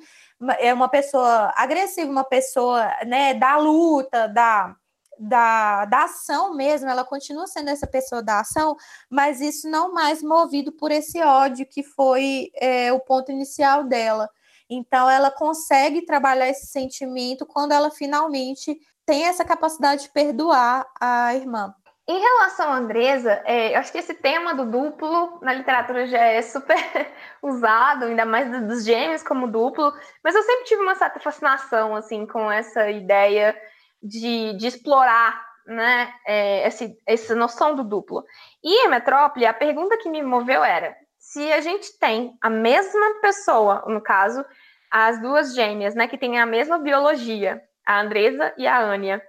é uma pessoa agressiva, uma pessoa né, da luta, da, da, da ação mesmo, ela continua sendo essa pessoa da ação, mas isso não mais movido por esse ódio que foi é, o ponto inicial dela. Então, ela consegue trabalhar esse sentimento quando ela finalmente tem essa capacidade de perdoar a irmã. Em relação à Andresa, é, eu acho que esse tema do duplo na literatura já é super usado, ainda mais dos gêmeos como duplo, mas eu sempre tive uma certa fascinação assim com essa ideia de, de explorar né, é, esse, essa noção do duplo. E em Metrópole, a pergunta que me moveu era: se a gente tem a mesma pessoa, no caso, as duas gêmeas, né, que têm a mesma biologia, a Andresa e a Ania,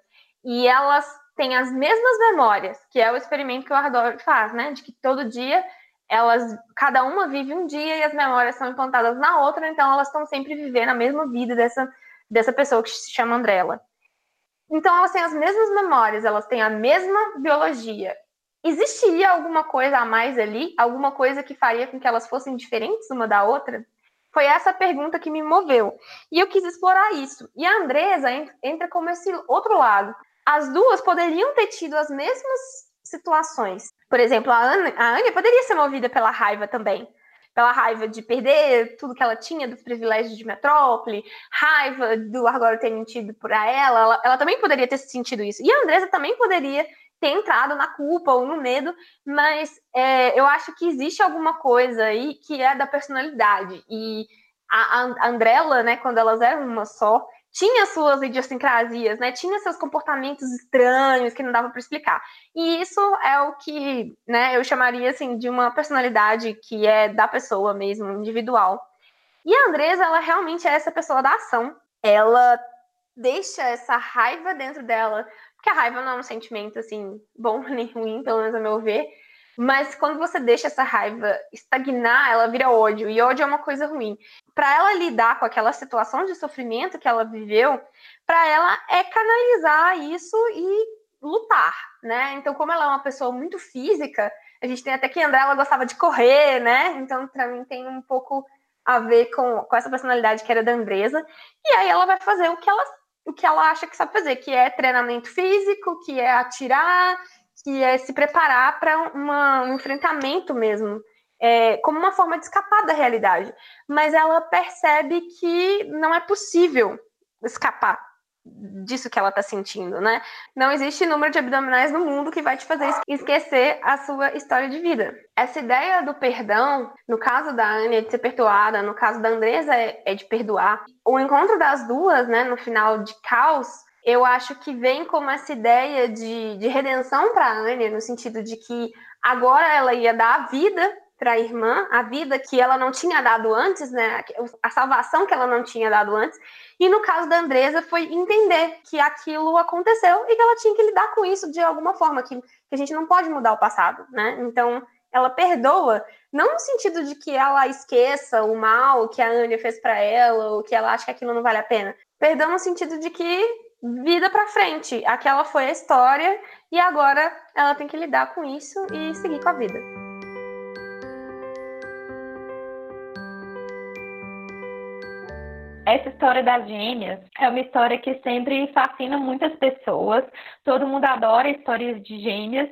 e elas têm as mesmas memórias, que é o experimento que o Ardor faz, né, de que todo dia elas, cada uma vive um dia e as memórias são implantadas na outra, então elas estão sempre vivendo a mesma vida dessa, dessa pessoa que se chama Andrela. Então elas têm as mesmas memórias, elas têm a mesma biologia. Existiria alguma coisa a mais ali? Alguma coisa que faria com que elas fossem diferentes uma da outra? Foi essa pergunta que me moveu. E eu quis explorar isso. E a Andresa entra como esse outro lado. As duas poderiam ter tido as mesmas situações. Por exemplo, a Ana, a Anya poderia ser movida pela raiva também. Pela raiva de perder tudo que ela tinha dos privilégios de metrópole, raiva do Argoro ter mentido para ela, ela, ela também poderia ter sentido isso. E a Andresa também poderia ter entrado na culpa ou no medo, mas é, eu acho que existe alguma coisa aí que é da personalidade. E a, a né, quando elas eram uma só, tinha suas idiosincrasias, né? Tinha seus comportamentos estranhos que não dava para explicar. E isso é o que, né, eu chamaria assim de uma personalidade que é da pessoa mesmo, individual. E a Andresa, ela realmente é essa pessoa da ação. Ela deixa essa raiva dentro dela porque a raiva não é um sentimento assim bom nem ruim, pelo menos a meu ver. Mas quando você deixa essa raiva estagnar, ela vira ódio, e ódio é uma coisa ruim. Para ela lidar com aquela situação de sofrimento que ela viveu, para ela é canalizar isso e lutar, né? Então, como ela é uma pessoa muito física, a gente tem até que André ela gostava de correr, né? Então, para mim tem um pouco a ver com, com essa personalidade que era da Andresa. E aí ela vai fazer o que ela o que ela acha que sabe fazer, que é treinamento físico, que é atirar, que é se preparar para um enfrentamento mesmo, é, como uma forma de escapar da realidade. Mas ela percebe que não é possível escapar disso que ela está sentindo, né? Não existe número de abdominais no mundo que vai te fazer esquecer a sua história de vida. Essa ideia do perdão, no caso da Anya de ser perdoada, no caso da Andresa é, é de perdoar. O encontro das duas, né, no final de Caos, eu acho que vem como essa ideia de, de redenção para a Anya, no sentido de que agora ela ia dar a vida para a irmã, a vida que ela não tinha dado antes, né? A salvação que ela não tinha dado antes. E no caso da Andresa foi entender que aquilo aconteceu e que ela tinha que lidar com isso de alguma forma, que, que a gente não pode mudar o passado, né? Então ela perdoa, não no sentido de que ela esqueça o mal que a Anya fez para ela ou que ela acha que aquilo não vale a pena. Perdão no sentido de que vida para frente, aquela foi a história e agora ela tem que lidar com isso e seguir com a vida. Essa história das gêmeas é uma história que sempre fascina muitas pessoas. Todo mundo adora histórias de gêmeas,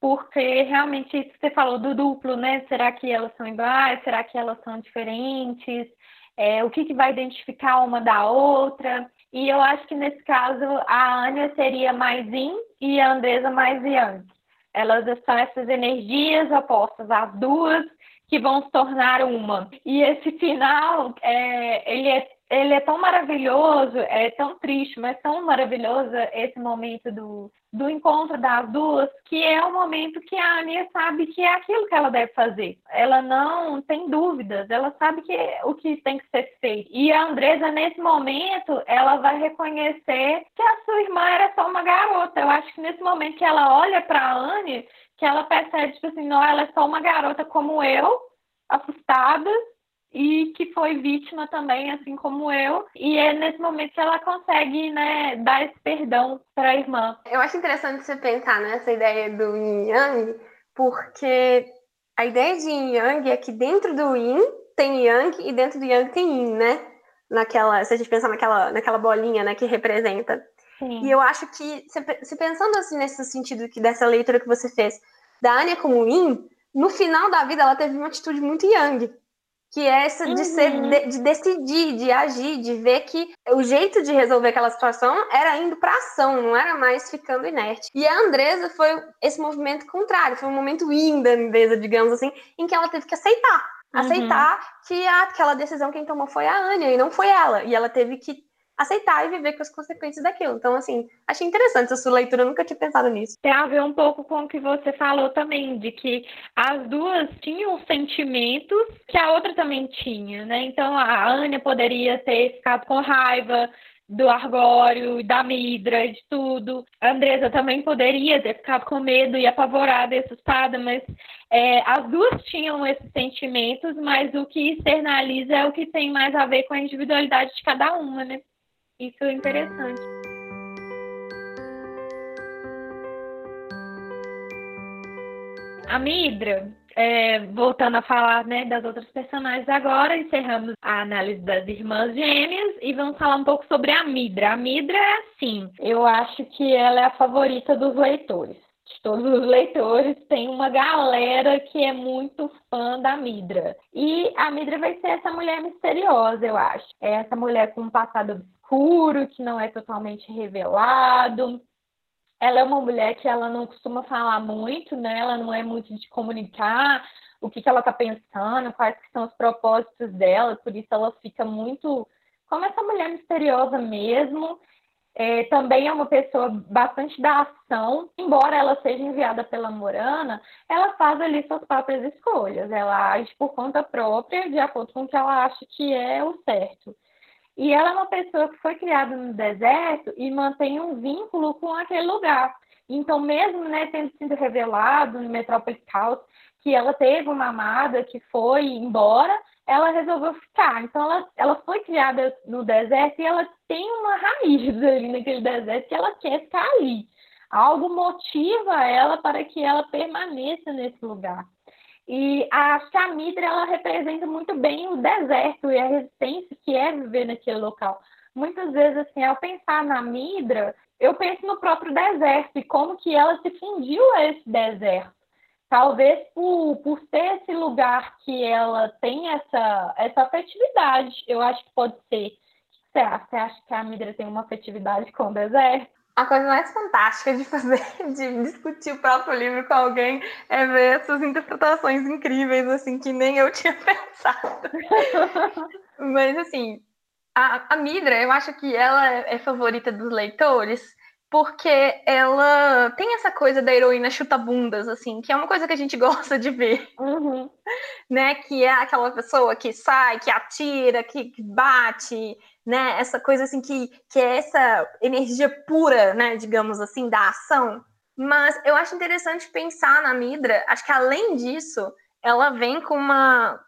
porque realmente isso que você falou do duplo, né? Será que elas são iguais? Será que elas são diferentes? É, o que, que vai identificar uma da outra? E eu acho que nesse caso a Anya seria mais yin e a Andresa mais yang. Elas são essas energias opostas, as duas que vão se tornar uma. E esse final, é, ele é ele é tão maravilhoso, é tão triste, mas tão maravilhoso esse momento do, do encontro das duas, que é o momento que a Ania sabe que é aquilo que ela deve fazer. Ela não tem dúvidas, ela sabe que o que tem que ser feito. E a Andresa, nesse momento, ela vai reconhecer que a sua irmã era só uma garota. Eu acho que nesse momento que ela olha para a Ania, que ela percebe, tipo assim, não, ela é só uma garota como eu, assustada, e que foi vítima também, assim como eu. E é nesse momento que ela consegue, né, dar esse perdão para a irmã. Eu acho interessante você pensar nessa ideia do yin yang, porque a ideia de yin yang é que dentro do yin tem yang e dentro do yang tem yin, né? Naquela, se a gente pensar naquela, naquela bolinha, né, que representa. Sim. E eu acho que, se pensando assim nesse sentido que dessa leitura que você fez da Anya como yin, no final da vida ela teve uma atitude muito yang que é essa de ser Uhum. de, de decidir, de agir, de ver que o jeito de resolver aquela situação era indo para ação, não era mais ficando inerte. E a Andresa foi esse movimento contrário, foi um momento in da Andresa, digamos assim, em que ela teve que aceitar. Uhum. Aceitar que aquela decisão quem tomou foi a Anya e não foi ela. E ela teve que aceitar e viver com as consequências daquilo. Então, assim, achei interessante essa sua leitura, eu nunca tinha pensado nisso. Tem a ver um pouco com o que você falou também, de que as duas tinham sentimentos que a outra também tinha, né? Então a Anya poderia ter ficado com raiva do Argório, da Midra, de tudo. A Andresa também poderia ter ficado com medo e apavorada e assustada, mas é, as duas tinham esses sentimentos, mas o que externaliza é o que tem mais a ver com a individualidade de cada uma, né? Isso é interessante. A Midra, é, voltando a falar né, das outras personagens agora, encerramos a análise das irmãs gêmeas e vamos falar um pouco sobre a Midra. A Midra é assim, eu acho que ela é a favorita dos leitores. De todos os leitores, tem uma galera que é muito fã da Midra. E a Midra vai ser essa mulher misteriosa, eu acho. É essa mulher com um passado obscuro, que não é totalmente revelado, ela é uma mulher que ela não costuma falar muito, né? Ela não é muito de comunicar o que, que ela está pensando, quais são os propósitos dela, por isso ela fica muito como essa mulher misteriosa mesmo. É, também é uma pessoa bastante da ação, embora ela seja enviada pela Morana, ela faz ali suas próprias escolhas, ela age por conta própria, de acordo com o que ela acha que é o certo. E ela é uma pessoa que foi criada no deserto e mantém um vínculo com aquele lugar. Então, mesmo né, tendo sido revelado no Metrópolis Caos que ela teve uma amada que foi embora, ela resolveu ficar. Então, ela, ela foi criada no deserto e ela tem uma raiz ali naquele deserto que ela quer ficar ali. Algo motiva ela para que ela permaneça nesse lugar. E a Chamidra, ela representa muito bem o deserto e a resistência que é viver naquele local. Muitas vezes, assim, ao pensar na Midra, eu penso no próprio deserto e como que ela se fundiu a esse deserto. Talvez por, por ser esse lugar que ela tem essa, essa afetividade, eu acho que pode ser. Você acha que a Midra tem uma afetividade com o deserto? A coisa mais fantástica de fazer, de discutir o próprio livro com alguém, é ver essas interpretações incríveis, assim, que nem eu tinha pensado. Mas, assim, a, a Midra, eu acho que ela é favorita dos leitores, porque ela tem essa coisa da heroína chuta-bundas, assim, que é uma coisa que a gente gosta de ver. Uhum. Né? Que é aquela pessoa que sai, que atira, que, que bate, né? Essa coisa assim que, que é essa energia pura, né? Digamos assim, da ação. Mas eu acho interessante pensar na Midra. Acho que além disso, ela vem com uma,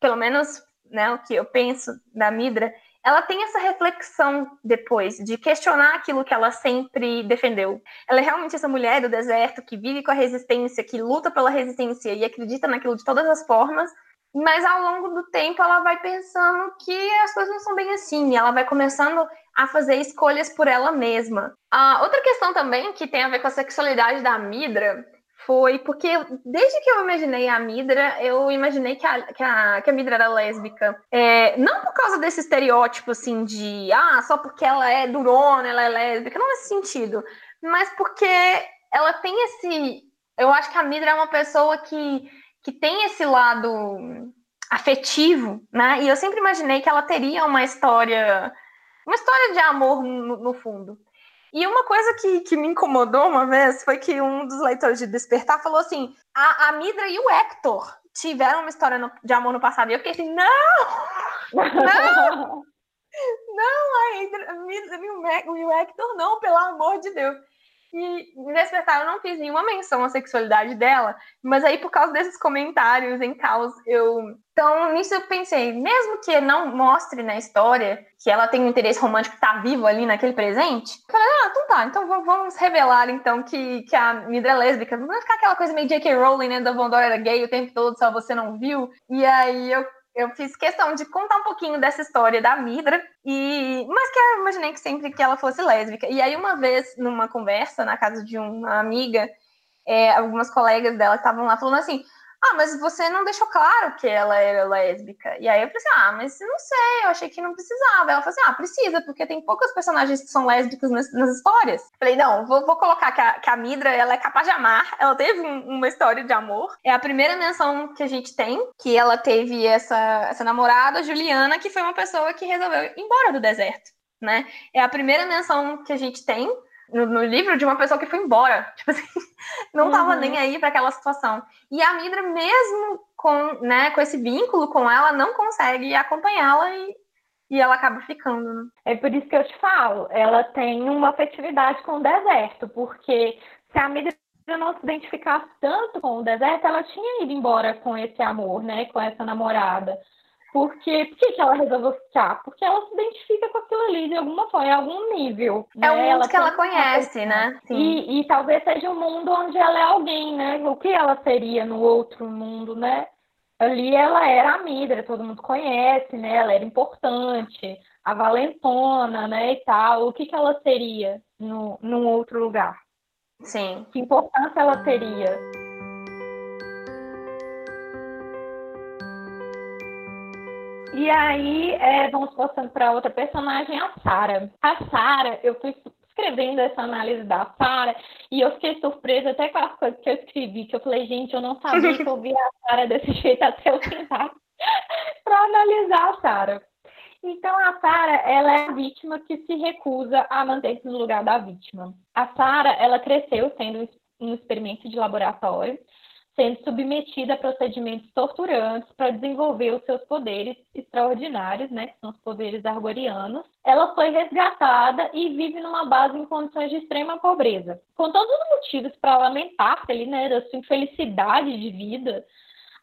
pelo menos, né? O que eu penso da Midra, ela tem essa reflexão depois de questionar aquilo que ela sempre defendeu. Ela é realmente essa mulher do deserto que vive com a resistência, que luta pela resistência e acredita naquilo de todas as formas, mas ao longo do tempo ela vai pensando que as coisas não são bem assim, ela vai começando a fazer escolhas por ela mesma. Ah, outra questão também que tem a ver com a sexualidade da Midra foi porque desde que eu imaginei a Midra, eu imaginei que a, que a, que a Midra era lésbica. É, não por causa desse estereótipo assim de ah, só porque ela é durona, ela é lésbica, não nesse sentido, mas porque ela tem esse. Eu acho que a Midra é uma pessoa que, que tem esse lado afetivo, né? E eu sempre imaginei que ela teria uma história, uma história de amor no, no fundo. E uma coisa que, que me incomodou uma vez foi que um dos leitores de Despertar falou assim: a, a Midra e o Hector tiveram uma história no, de amor no passado. E eu fiquei assim: não! Não! não, a Midra, e o Hector não, pelo amor de Deus. E Despertar eu não fiz nenhuma menção à sexualidade dela, mas aí por causa desses comentários em caos, eu. Então, nisso eu pensei, mesmo que não mostre na história que ela tem um interesse romântico que tá vivo ali naquele presente, eu falei, ah, então tá, então vamos revelar então que, que a Midra é lésbica. Não vai ficar aquela coisa meio J.K. Rowling, né? Dumbledore era gay o tempo todo, só você não viu. E aí eu eu fiz questão de contar um pouquinho dessa história da Midra, e mas que eu imaginei que sempre que ela fosse lésbica. E aí, uma vez, numa conversa na casa de uma amiga, é, algumas colegas dela estavam lá falando assim: ah, mas você não deixou claro que ela era lésbica. E aí eu falei assim, ah, mas não sei, eu achei que não precisava. Ela falou assim, ah, precisa, porque tem poucas personagens que são lésbicas nas, nas histórias. Falei, não, vou, vou colocar que a, que a, Midra, ela é capaz de amar, ela teve um, uma história de amor. É a primeira menção que a gente tem, que ela teve essa, essa namorada, Juliana, que foi uma pessoa que resolveu ir embora do deserto, né? É a primeira menção que a gente tem no, no, livro de uma pessoa que foi embora. Tipo assim, não estava uhum. nem aí para aquela situação. E a Midra, mesmo com, né, com esse vínculo com ela, não consegue acompanhá-la e, e ela acaba ficando. Né? É por isso que eu te falo, ela tem uma afetividade com o deserto, porque se a Midra não se identificasse tanto com o deserto, ela tinha ido embora com esse amor, né, com essa namorada. Porque, por que, que ela resolveu ficar? Porque ela se identifica com aquilo ali de alguma forma, em algum nível. É né? o mundo ela que ela conhece, né? E, e, talvez seja um mundo onde ela é alguém, né? O que ela seria no outro mundo, né? Ali ela era a Midra, todo mundo conhece, né? Ela era importante, a valentona, né? E tal. O que, que ela seria no, num outro lugar? Sim. Que importância ela teria? E aí, é, vamos passando para outra personagem, a Sara. A Sara, eu fui escrevendo essa análise da Sara e eu fiquei surpresa até com as coisas que eu escrevi, que eu falei, gente, eu não sabia que eu via a Sara desse jeito até eu tentar para analisar a Sara. Então, a Sara, ela é a vítima que se recusa a manter-se no lugar da vítima. A Sara, ela cresceu sendo um experimento de laboratório sendo submetida a procedimentos torturantes para desenvolver os seus poderes extraordinários, né, que são os poderes argorianos. Ela foi resgatada e vive numa base em condições de extrema pobreza. Com todos os motivos para lamentar-se ali, né, da sua infelicidade de vida,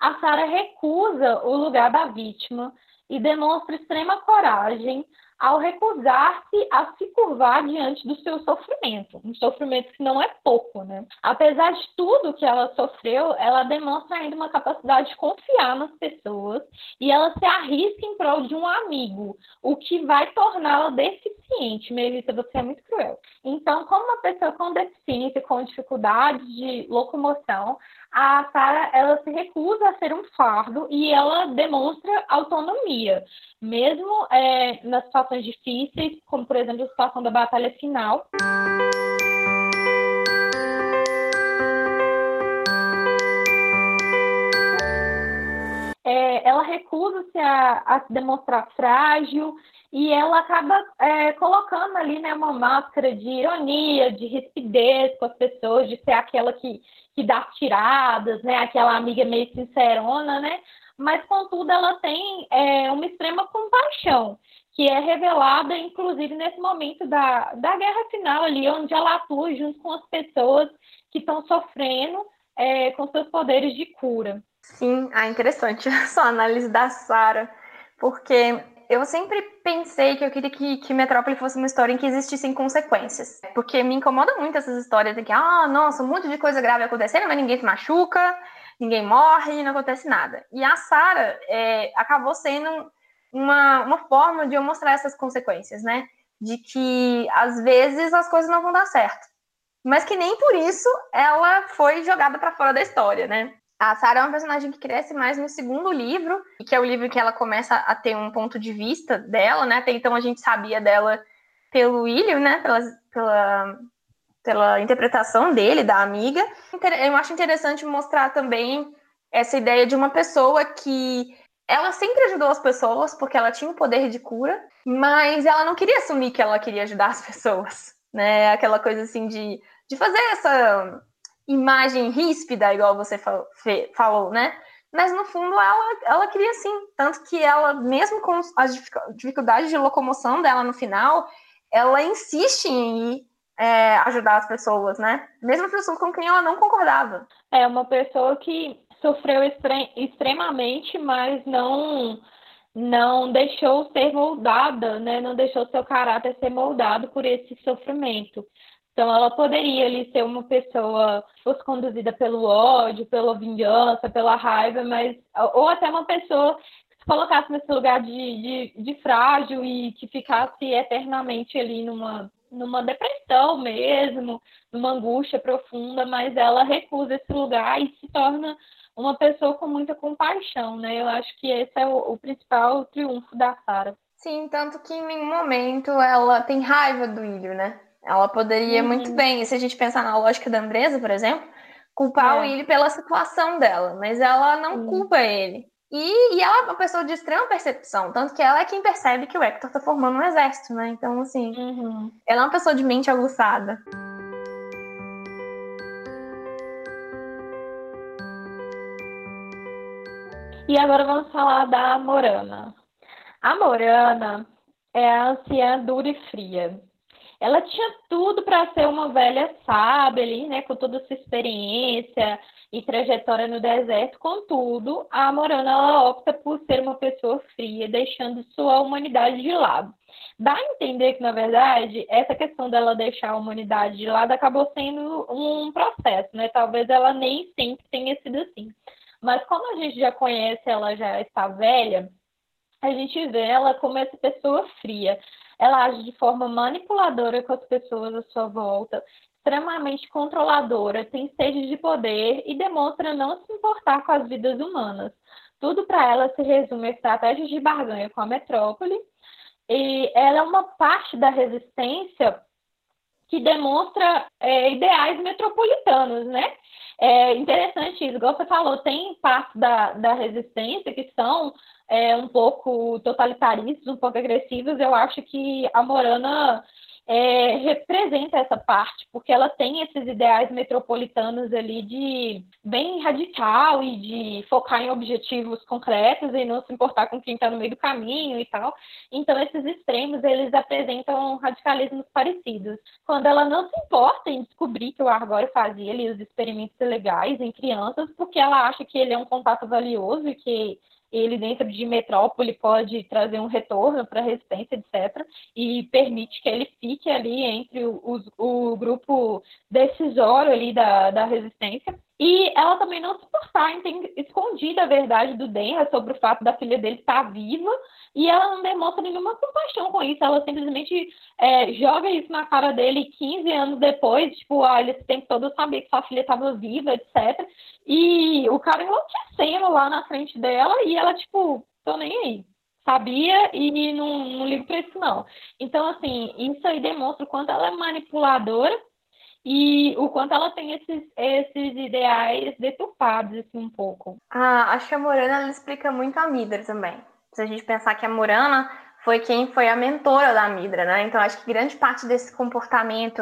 a Sara recusa o lugar da vítima e demonstra extrema coragem ao recusar-se a se curvar diante do seu sofrimento, um sofrimento que não é pouco, né? Apesar de tudo que ela sofreu, ela demonstra ainda uma capacidade de confiar nas pessoas e ela se arrisca em prol de um amigo, o que vai torná-la deficiente. Melissa, você é muito cruel. Então, como uma pessoa com deficiência, com dificuldade de locomoção, a Sara ela se recusa a ser um fardo e ela demonstra autonomia, mesmo é, nas situações difíceis, como por exemplo a situação da batalha final. É, ela recusa-se a, a, se demonstrar frágil e ela acaba é, colocando ali né, uma máscara de ironia, de rispidez com as pessoas, de ser aquela que que dá tiradas, né? Aquela amiga meio sincerona, né? Mas, contudo, ela tem é, uma extrema compaixão, que é revelada, inclusive, nesse momento da, da guerra final ali, onde ela atua junto com as pessoas que estão sofrendo é, com seus poderes de cura. Sim, ah, interessante sua análise da Sara, porque eu sempre pensei que eu queria que, que Metrópole fosse uma história em que existissem consequências. Porque me incomoda muito essas histórias de que, ah, nossa, um monte de coisa grave acontecendo, mas ninguém se machuca, ninguém morre, não acontece nada. E a Sarah é, acabou sendo uma, uma forma de eu mostrar essas consequências, né? De que às vezes as coisas não vão dar certo. Mas que nem por isso ela foi jogada para fora da história, né? A Sarah é uma personagem que cresce mais no segundo livro, que é o livro que ela começa a ter um ponto de vista dela, né? Até então a gente sabia dela pelo William, né? Pela, pela, pela interpretação dele, da amiga. Eu acho interessante mostrar também essa ideia de uma pessoa que ela sempre ajudou as pessoas porque ela tinha o poder de cura, mas ela não queria assumir que ela queria ajudar as pessoas, né? Aquela coisa assim de, de fazer essa imagem ríspida, igual você falou, né? Mas no fundo ela, ela queria sim. Tanto que ela, mesmo com as dificuldades de locomoção dela no final, ela insiste em ir é, ajudar as pessoas, né? Mesmo as pessoas com quem ela não concordava. É uma pessoa que sofreu extre extremamente, mas não não deixou ser moldada, né? Não deixou seu caráter ser moldado por esse sofrimento. Então, ela poderia ali ser uma pessoa fosse conduzida pelo ódio, pela vingança, pela raiva, mas ou até uma pessoa que se colocasse nesse lugar de, de, de frágil e que ficasse eternamente ali numa, numa depressão mesmo, numa angústia profunda, mas ela recusa esse lugar e se torna uma pessoa com muita compaixão, né? Eu acho que esse é o, o principal triunfo da Sarah. Sim, tanto que em nenhum momento ela tem raiva do Ilho, né? Ela poderia uhum. muito bem, se a gente pensar na lógica da Andresa, por exemplo, culpar é. o Willy pela situação dela, mas ela não uhum. culpa ele. E, e, ela é uma pessoa de extrema percepção, tanto que ela é quem percebe que o Hector tá formando um exército, né? Então, assim, uhum. ela é uma pessoa de mente aguçada. E agora vamos falar da Morana. A Morana é a anciã dura e fria. Ela tinha tudo para ser uma velha sábia ali, né, com toda a sua experiência e trajetória no deserto. Contudo, a Morana ela opta por ser uma pessoa fria, deixando sua humanidade de lado. Dá a entender que, na verdade, essa questão dela deixar a humanidade de lado acabou sendo um processo, né? Talvez ela nem sempre tenha sido assim. Mas como a gente já conhece, ela já está velha, a gente vê ela como essa pessoa fria ela age de forma manipuladora com as pessoas à sua volta, extremamente controladora, tem sede de poder e demonstra não se importar com as vidas humanas. Tudo para ela se resume a estratégias de barganha com a metrópole, e ela é uma parte da resistência que demonstra é, ideais metropolitanos, né? É interessante isso, igual você falou, tem parte da, da resistência que são é, um pouco totalitaristas, um pouco agressivos, eu acho que a Morana é, representa essa parte, porque ela tem esses ideais metropolitanos ali de bem radical e de focar em objetivos concretos e não se importar com quem está no meio do caminho e tal. Então, esses extremos, eles apresentam radicalismos parecidos. Quando ela não se importa em descobrir que o Argório fazia ali os experimentos legais em crianças, porque ela acha que ele é um contato valioso e que ele dentro de metrópole pode trazer um retorno para a resistência, etc., e permite que ele fique ali entre o, o, o grupo decisório ali da, da resistência. E ela também não se importar em ter escondido a verdade do Denra sobre o fato da filha dele estar viva, e ela não demonstra nenhuma compaixão com isso, ela simplesmente é, joga isso na cara dele 15 anos depois, tipo, ele esse tempo todo sabia que sua filha estava viva, etc. E o cara enlouquecendo lá na frente dela, e ela, tipo, tô nem aí sabia e não, não ligo para isso não. Então, assim, isso aí demonstra o quanto ela é manipuladora e o quanto ela tem esses, esses ideais deturpados, assim, um pouco. Ah, acho que a Morana ela explica muito a Midra também. Se a gente pensar que a Morana foi quem foi a mentora da Midra, né? Então acho que grande parte desse comportamento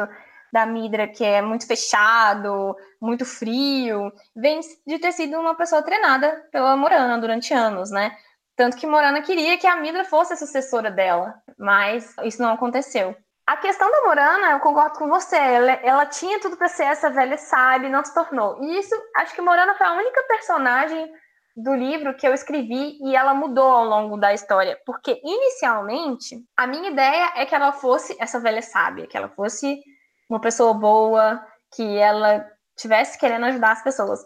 da Midra, que é muito fechado, muito frio, vem de ter sido uma pessoa treinada pela Morana durante anos, né? Tanto que Morana queria que a Midra fosse a sucessora dela, mas isso não aconteceu. A questão da Morana, eu concordo com você, ela, ela tinha tudo para ser essa velha sábia não se tornou. E isso, acho que Morana foi a única personagem do livro que eu escrevi e ela mudou ao longo da história, porque inicialmente a minha ideia é que ela fosse essa velha sábia, que ela fosse uma pessoa boa, que ela tivesse querendo ajudar as pessoas.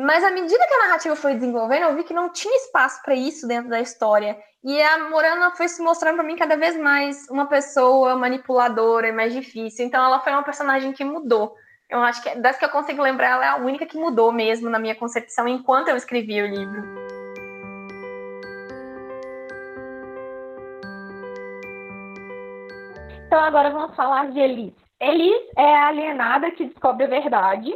Mas à medida que a narrativa foi desenvolvendo, eu vi que não tinha espaço para isso dentro da história. E a Morana foi se mostrando para mim cada vez mais uma pessoa manipuladora e mais difícil. Então ela foi uma personagem que mudou. Eu acho que das que eu consigo lembrar, ela é a única que mudou mesmo na minha concepção enquanto eu escrevi o livro. Então agora vamos falar de Elis. Elis é a alienada que descobre a verdade,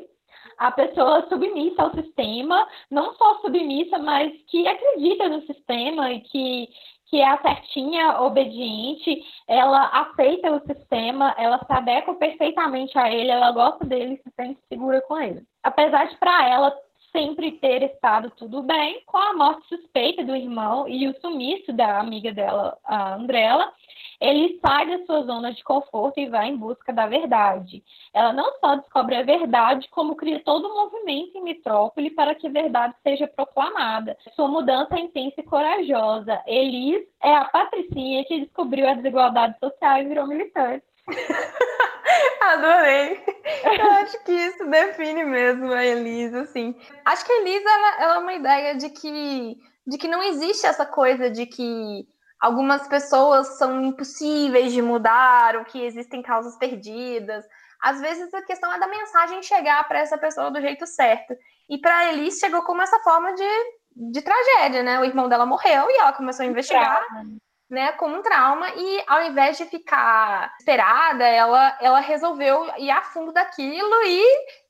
a pessoa submissa ao sistema, não só submissa, mas que acredita no sistema e que que é a certinha obediente, ela aceita o sistema, ela se adequa perfeitamente a ele, ela gosta dele se sente segura com ele. Apesar de para ela sempre ter estado tudo bem, com a morte suspeita do irmão e o sumiço da amiga dela, a Andrella, ele sai da sua zona de conforto e vai em busca da verdade. Ela não só descobre a verdade, como cria todo um movimento em Metrópole para que a verdade seja proclamada. Sua mudança é intensa e corajosa. Elis é a patricinha que descobriu a desigualdade social e virou militante. Adorei. Eu acho que isso define mesmo a Elisa, assim. Acho que a Elisa ela, ela é uma ideia de que de que não existe essa coisa de que algumas pessoas são impossíveis de mudar, ou que existem causas perdidas. Às vezes a questão é da mensagem chegar para essa pessoa do jeito certo. E para Elis chegou como essa forma de, de tragédia, né? O irmão dela morreu e ela começou a investigar. Né, como um trauma, e ao invés de ficar esperada, ela, ela resolveu ir a fundo daquilo e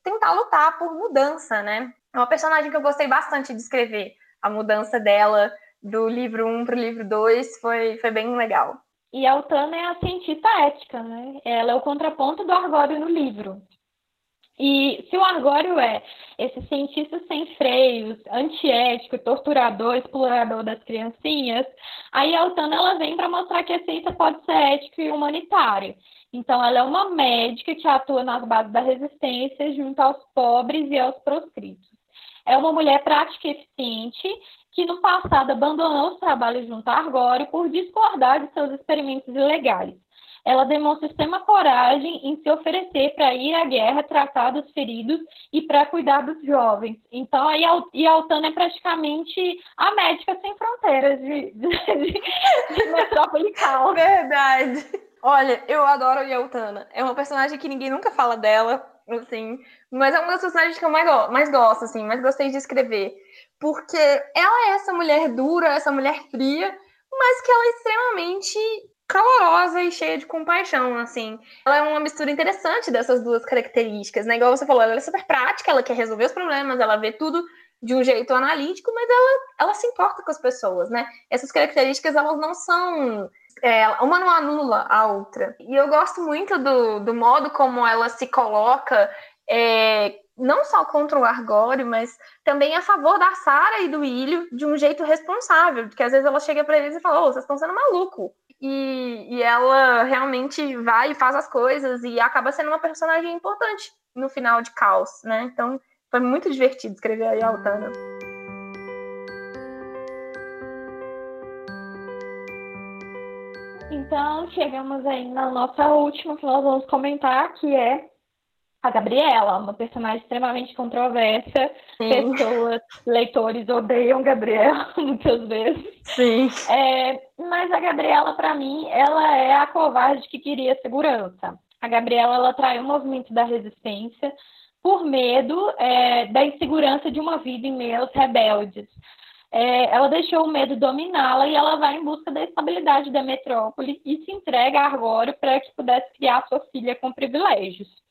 tentar lutar por mudança, né? É uma personagem que eu gostei bastante de escrever, a mudança dela do livro 1 para o livro 2 foi, foi bem legal. E a Altana é a cientista ética, né? Ela é o contraponto do Argório no livro. E se o Argório é esse cientista sem freios, antiético, torturador, explorador das criancinhas, aí a Altana ela vem para mostrar que a ciência pode ser ética e humanitária. Então, ela é uma médica que atua nas bases da resistência junto aos pobres e aos proscritos. É uma mulher prática e eficiente que no passado abandonou os trabalhos junto à Argório por discordar de seus experimentos ilegais. Ela demonstra extrema coragem em se oferecer para ir à guerra, tratar dos feridos e para cuidar dos jovens. Então, a Yaltana é praticamente a médica sem fronteiras de, de, de, de Metrópole. Verdade. Olha, eu adoro a Yaltana. É uma personagem que ninguém nunca fala dela, assim, mas é uma das personagens que eu mais, mais gosto, assim, mais gostei de escrever porque ela é essa mulher dura, essa mulher fria, mas que ela é extremamente calorosa e cheia de compaixão, assim. Ela é uma mistura interessante dessas duas características, né? Igual você falou, ela é super prática, ela quer resolver os problemas, ela vê tudo de um jeito analítico, mas ela, ela se importa com as pessoas, né? Essas características, elas não são... É, uma não anula a outra. E eu gosto muito do, do modo como ela se coloca é, não só contra o Argório, mas também a favor da Sara e do Ilho de um jeito responsável, porque às vezes ela chega para eles e fala: oh, vocês estão sendo maluco. E, e ela realmente vai e faz as coisas e acaba sendo uma personagem importante no final de Caos, né? Então foi muito divertido escrever a Altana. Então, chegamos aí na nossa última que nós vamos comentar, que é a Gabriela, uma personagem extremamente controversa. Sim. Pessoas, leitores odeiam Gabriela muitas vezes. Sim. É, mas a Gabriela, para mim, ela é a covarde que queria segurança. A Gabriela, ela trai o movimento da resistência por medo é, da insegurança de uma vida em meio aos rebeldes. É, ela deixou o medo dominá-la e ela vai em busca da estabilidade da metrópole e se entrega a Argório para que pudesse criar sua filha com privilégios.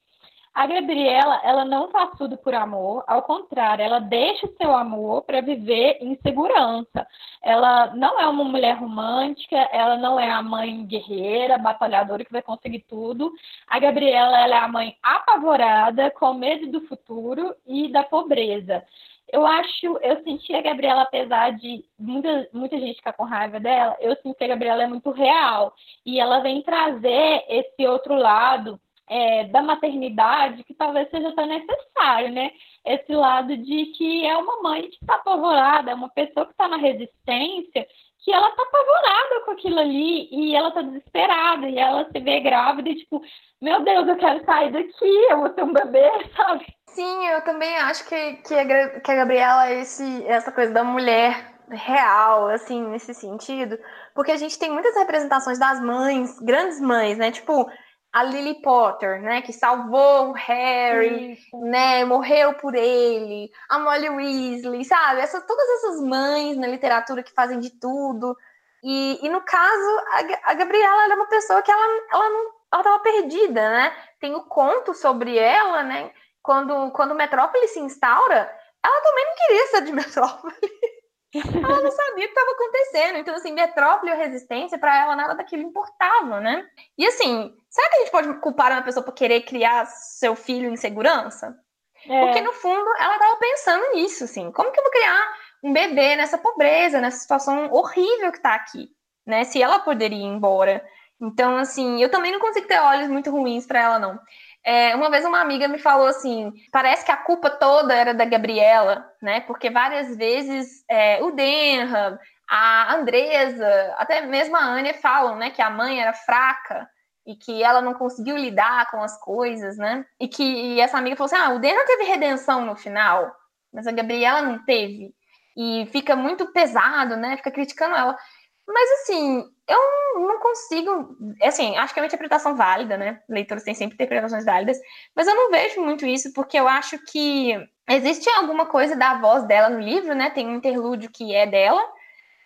A Gabriela, ela não faz tudo por amor, ao contrário, ela deixa o seu amor para viver em segurança. Ela não é uma mulher romântica, ela não é a mãe guerreira, batalhadora que vai conseguir tudo. A Gabriela, ela é a mãe apavorada, com medo do futuro e da pobreza. Eu acho, eu senti a Gabriela, apesar de muita, muita gente ficar com raiva dela, eu sinto que a Gabriela é muito real. E ela vem trazer esse outro lado é, da maternidade que talvez seja tão necessário, né? Esse lado de que é uma mãe que está apavorada, é uma pessoa que está na resistência, que ela está apavorada com aquilo ali e ela está desesperada e ela se vê grávida e tipo, meu Deus, eu quero sair daqui, eu vou ter um bebê, sabe? Sim, eu também acho que, que, a, que a Gabriela é esse, essa coisa da mulher real, assim, nesse sentido, porque a gente tem muitas representações das mães, grandes mães, né? Tipo, a Lily Potter, né, que salvou o Harry, Isso. né, morreu por ele, a Molly Weasley, sabe? Essa, todas essas mães na literatura que fazem de tudo. E, e no caso, a, a Gabriela é uma pessoa que ela, ela não ela estava perdida, né? Tem o conto sobre ela, né? Quando, quando Metrópole se instaura, ela também não queria ser de Metrópole. Ela não sabia o que estava acontecendo. Então, assim, Metrópole ou Resistência, para ela nada daquilo importava, né? E assim, será que a gente pode culpar uma pessoa por querer criar seu filho em segurança? É. Porque, no fundo, ela estava pensando nisso, assim. Como que eu vou criar um bebê nessa pobreza, nessa situação horrível que está aqui? Né? Se ela poderia ir embora. Então, assim, eu também não consigo ter olhos muito ruins para ela, não. É, uma vez uma amiga me falou assim: parece que a culpa toda era da Gabriela, né? Porque várias vezes é, o Denham, a Andresa, até mesmo a Anya falam, né, que a mãe era fraca e que ela não conseguiu lidar com as coisas, né? E que e essa amiga falou assim: ah, o Denham teve redenção no final, mas a Gabriela não teve. E fica muito pesado, né? Fica criticando ela. Mas assim, eu não consigo. Assim, acho que é uma interpretação válida, né? Leitores têm sempre interpretações válidas, mas eu não vejo muito isso, porque eu acho que existe alguma coisa da voz dela no livro, né? Tem um interlúdio que é dela,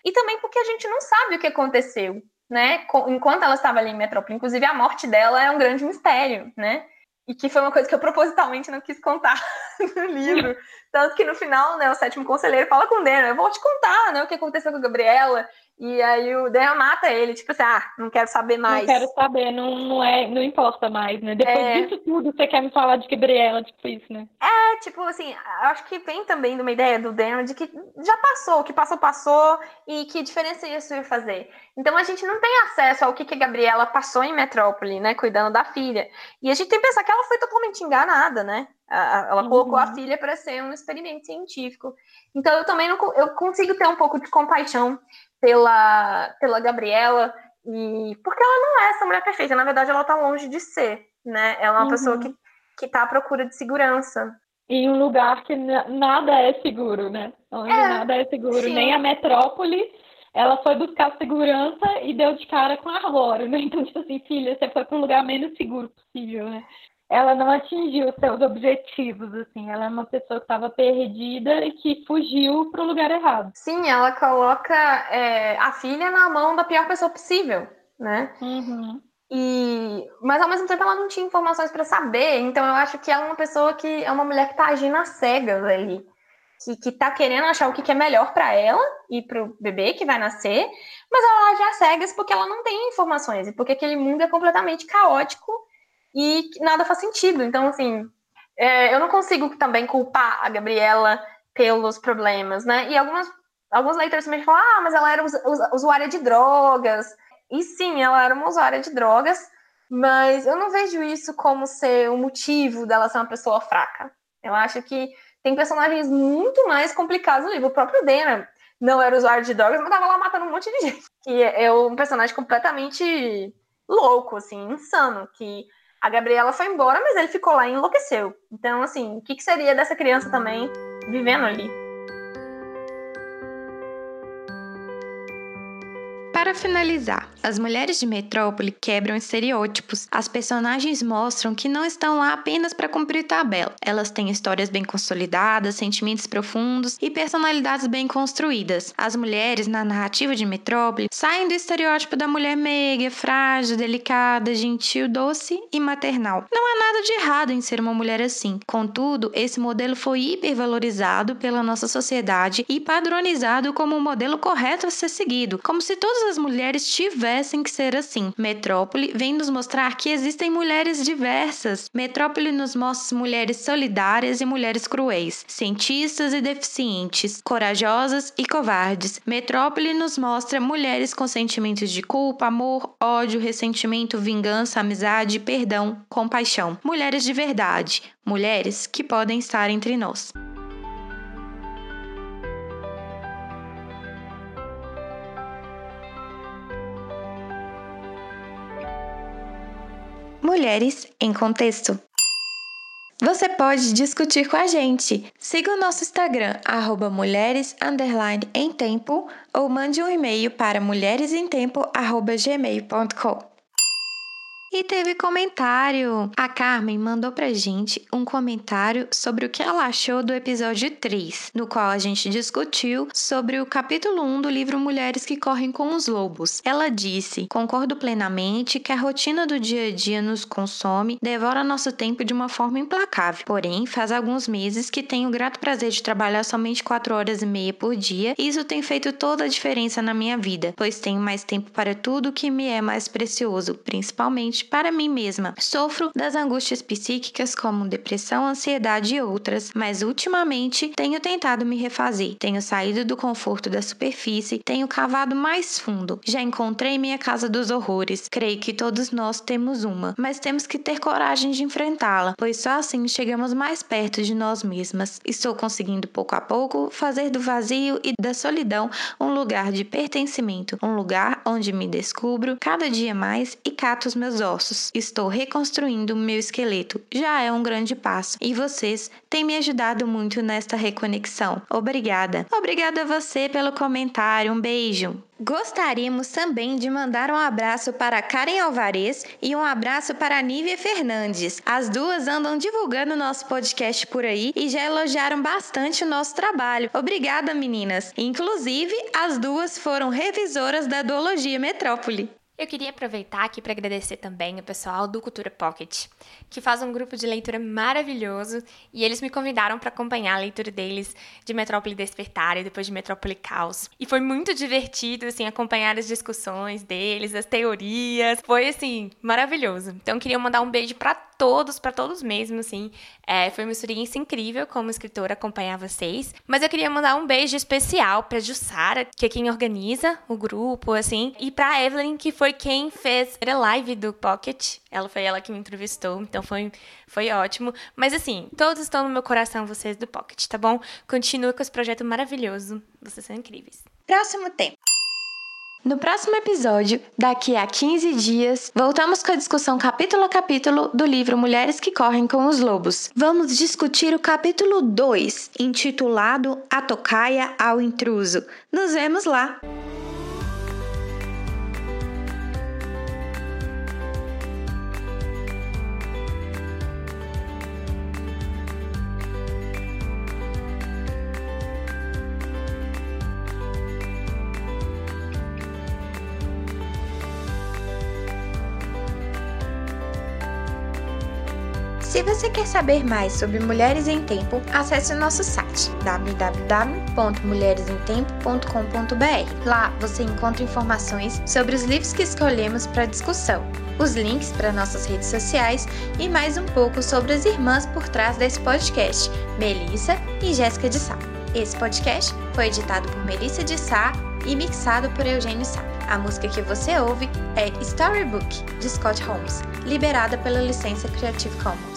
e também porque a gente não sabe o que aconteceu, né? Enquanto ela estava ali em Metrópole. Inclusive, a morte dela é um grande mistério, né? E que foi uma coisa que eu propositalmente não quis contar no livro. Tanto que no final, né, o sétimo conselheiro fala com o Dana, eu vou te contar, né, o que aconteceu com a Gabriela. E aí o Dana mata ele, tipo assim, ah, não quero saber mais. Não quero saber, não, não, é, não importa mais, né? Depois é... disso tudo, você quer me falar de Gabriela, tipo isso, né? É, tipo assim, acho que vem também de uma ideia do Dana de que já passou, o que passou, passou, e que diferença isso ia fazer. Então a gente não tem acesso ao que, que a Gabriela passou em Metrópole, né, cuidando da filha. E a gente tem que pensar que ela foi totalmente enganada, né? Ela uhum. colocou a filha para ser um experimento científico. Então eu também não, eu consigo ter um pouco de compaixão pela, pela Gabriela, e porque ela não é essa mulher perfeita, na verdade ela está longe de ser, né? Ela é uma uhum. pessoa que, que tá à procura de segurança. Em um lugar que nada é seguro, né? Onde é, nada é seguro, sim. nem a metrópole. Ela foi buscar segurança e deu de cara com a Aurora, né? Então, tipo assim, filha, você foi para o lugar menos seguro possível, né? Ela não atingiu seus objetivos, assim. Ela é uma pessoa que estava perdida e que fugiu para o lugar errado. Sim, ela coloca é, a filha na mão da pior pessoa possível, né? Uhum. E, mas ao mesmo tempo ela não tinha informações para saber, então eu acho que ela é uma pessoa que é uma mulher que está agindo às cegas ali, que, que tá querendo achar o que, que é melhor para ela e para o bebê que vai nascer, mas ela age às cegas porque ela não tem informações e porque aquele mundo é completamente caótico e nada faz sentido. Então, assim, é, eu não consigo também culpar a Gabriela pelos problemas, né? E algumas, alguns leitores também falam, ah, mas ela era usuária de drogas. E sim, ela era uma usuária de drogas, mas eu não vejo isso como ser o motivo dela ser uma pessoa fraca. Eu acho que tem personagens muito mais complicados no livro. O próprio Dana não era usuário de drogas, mas tava lá matando um monte de gente. Que é um personagem completamente louco, assim, insano, que a Gabriela foi embora, mas ele ficou lá e enlouqueceu. Então, assim, o que, que seria dessa criança também vivendo ali? Para finalizar, as mulheres de Metrópole quebram estereótipos. As personagens mostram que não estão lá apenas para cumprir tabela. Elas têm histórias bem consolidadas, sentimentos profundos e personalidades bem construídas. As mulheres na narrativa de Metrópole saem do estereótipo da mulher meiga, frágil, delicada, gentil, doce e maternal. Não há nada de errado em ser uma mulher assim. Contudo, esse modelo foi hipervalorizado pela nossa sociedade e padronizado como o um modelo correto a ser seguido, como se todas as mulheres tivessem que ser assim. Metrópole vem nos mostrar que existem mulheres diversas. Metrópole nos mostra mulheres solidárias e mulheres cruéis, cientistas e deficientes, corajosas e covardes. Metrópole nos mostra mulheres com sentimentos de culpa, amor, ódio, ressentimento, vingança, amizade, perdão, compaixão. Mulheres de verdade, mulheres que podem estar entre nós. Mulheres em Contexto. Você pode discutir com a gente. Siga o nosso Instagram, arroba mulheres, em tempo, ou mande um e-mail para mulheresemtempo.gmail.com. E teve comentário. A Carmen mandou pra gente um comentário sobre o que ela achou do episódio 3, no qual a gente discutiu sobre o capítulo 1 do livro Mulheres que Correm com os Lobos. Ela disse: Concordo plenamente que a rotina do dia a dia nos consome, devora nosso tempo de uma forma implacável. Porém, faz alguns meses que tenho o grato prazer de trabalhar somente 4 horas e meia por dia, e isso tem feito toda a diferença na minha vida, pois tenho mais tempo para tudo que me é mais precioso, principalmente para mim mesma. Sofro das angústias psíquicas como depressão, ansiedade e outras, mas ultimamente tenho tentado me refazer. Tenho saído do conforto da superfície, tenho cavado mais fundo. Já encontrei minha casa dos horrores. Creio que todos nós temos uma, mas temos que ter coragem de enfrentá-la, pois só assim chegamos mais perto de nós mesmas. Estou conseguindo pouco a pouco fazer do vazio e da solidão um lugar de pertencimento, um lugar onde me descubro cada dia mais e cato os meus olhos ossos. Estou reconstruindo meu esqueleto. Já é um grande passo. E vocês têm me ajudado muito nesta reconexão. Obrigada. Obrigada a você pelo comentário. Um beijo. Gostaríamos também de mandar um abraço para Karen Alvarez e um abraço para Nívia Fernandes. As duas andam divulgando nosso podcast por aí e já elogiaram bastante o nosso trabalho. Obrigada, meninas. Inclusive, as duas foram revisoras da Duologia Metrópole. Eu queria aproveitar aqui para agradecer também o pessoal do Cultura Pocket, que faz um grupo de leitura maravilhoso e eles me convidaram para acompanhar a leitura deles de Metrópole Despertar e depois de Metrópole Caos. E foi muito divertido assim acompanhar as discussões deles, as teorias. Foi assim maravilhoso. Então queria mandar um beijo para todos, para todos mesmo, assim. É, foi uma experiência incrível como escritora acompanhar vocês. Mas eu queria mandar um beijo especial para Jussara, que é quem organiza o grupo, assim, e para Evelyn, que foi quem fez a live do Pocket. Ela foi ela que me entrevistou, então foi, foi ótimo. Mas assim, todos estão no meu coração, vocês do Pocket, tá bom? Continua com esse projeto maravilhoso. Vocês são incríveis. Próximo tema. No próximo episódio, daqui a 15 dias, voltamos com a discussão capítulo a capítulo do livro Mulheres que Correm com os Lobos. Vamos discutir o capítulo 2, intitulado A Tocaia ao Intruso. Nos vemos lá! Você quer saber mais sobre Mulheres em Tempo, acesse o nosso site www.mulheresemtempo.com.br. Lá você encontra informações sobre os livros que escolhemos para discussão, os links para nossas redes sociais e mais um pouco sobre as irmãs por trás desse podcast, Melissa e Jéssica de Sá. Esse podcast foi editado por Melissa de Sá e mixado por Eugênio Sá. A música que você ouve é Storybook, de Scott Holmes, liberada pela licença Creative Commons.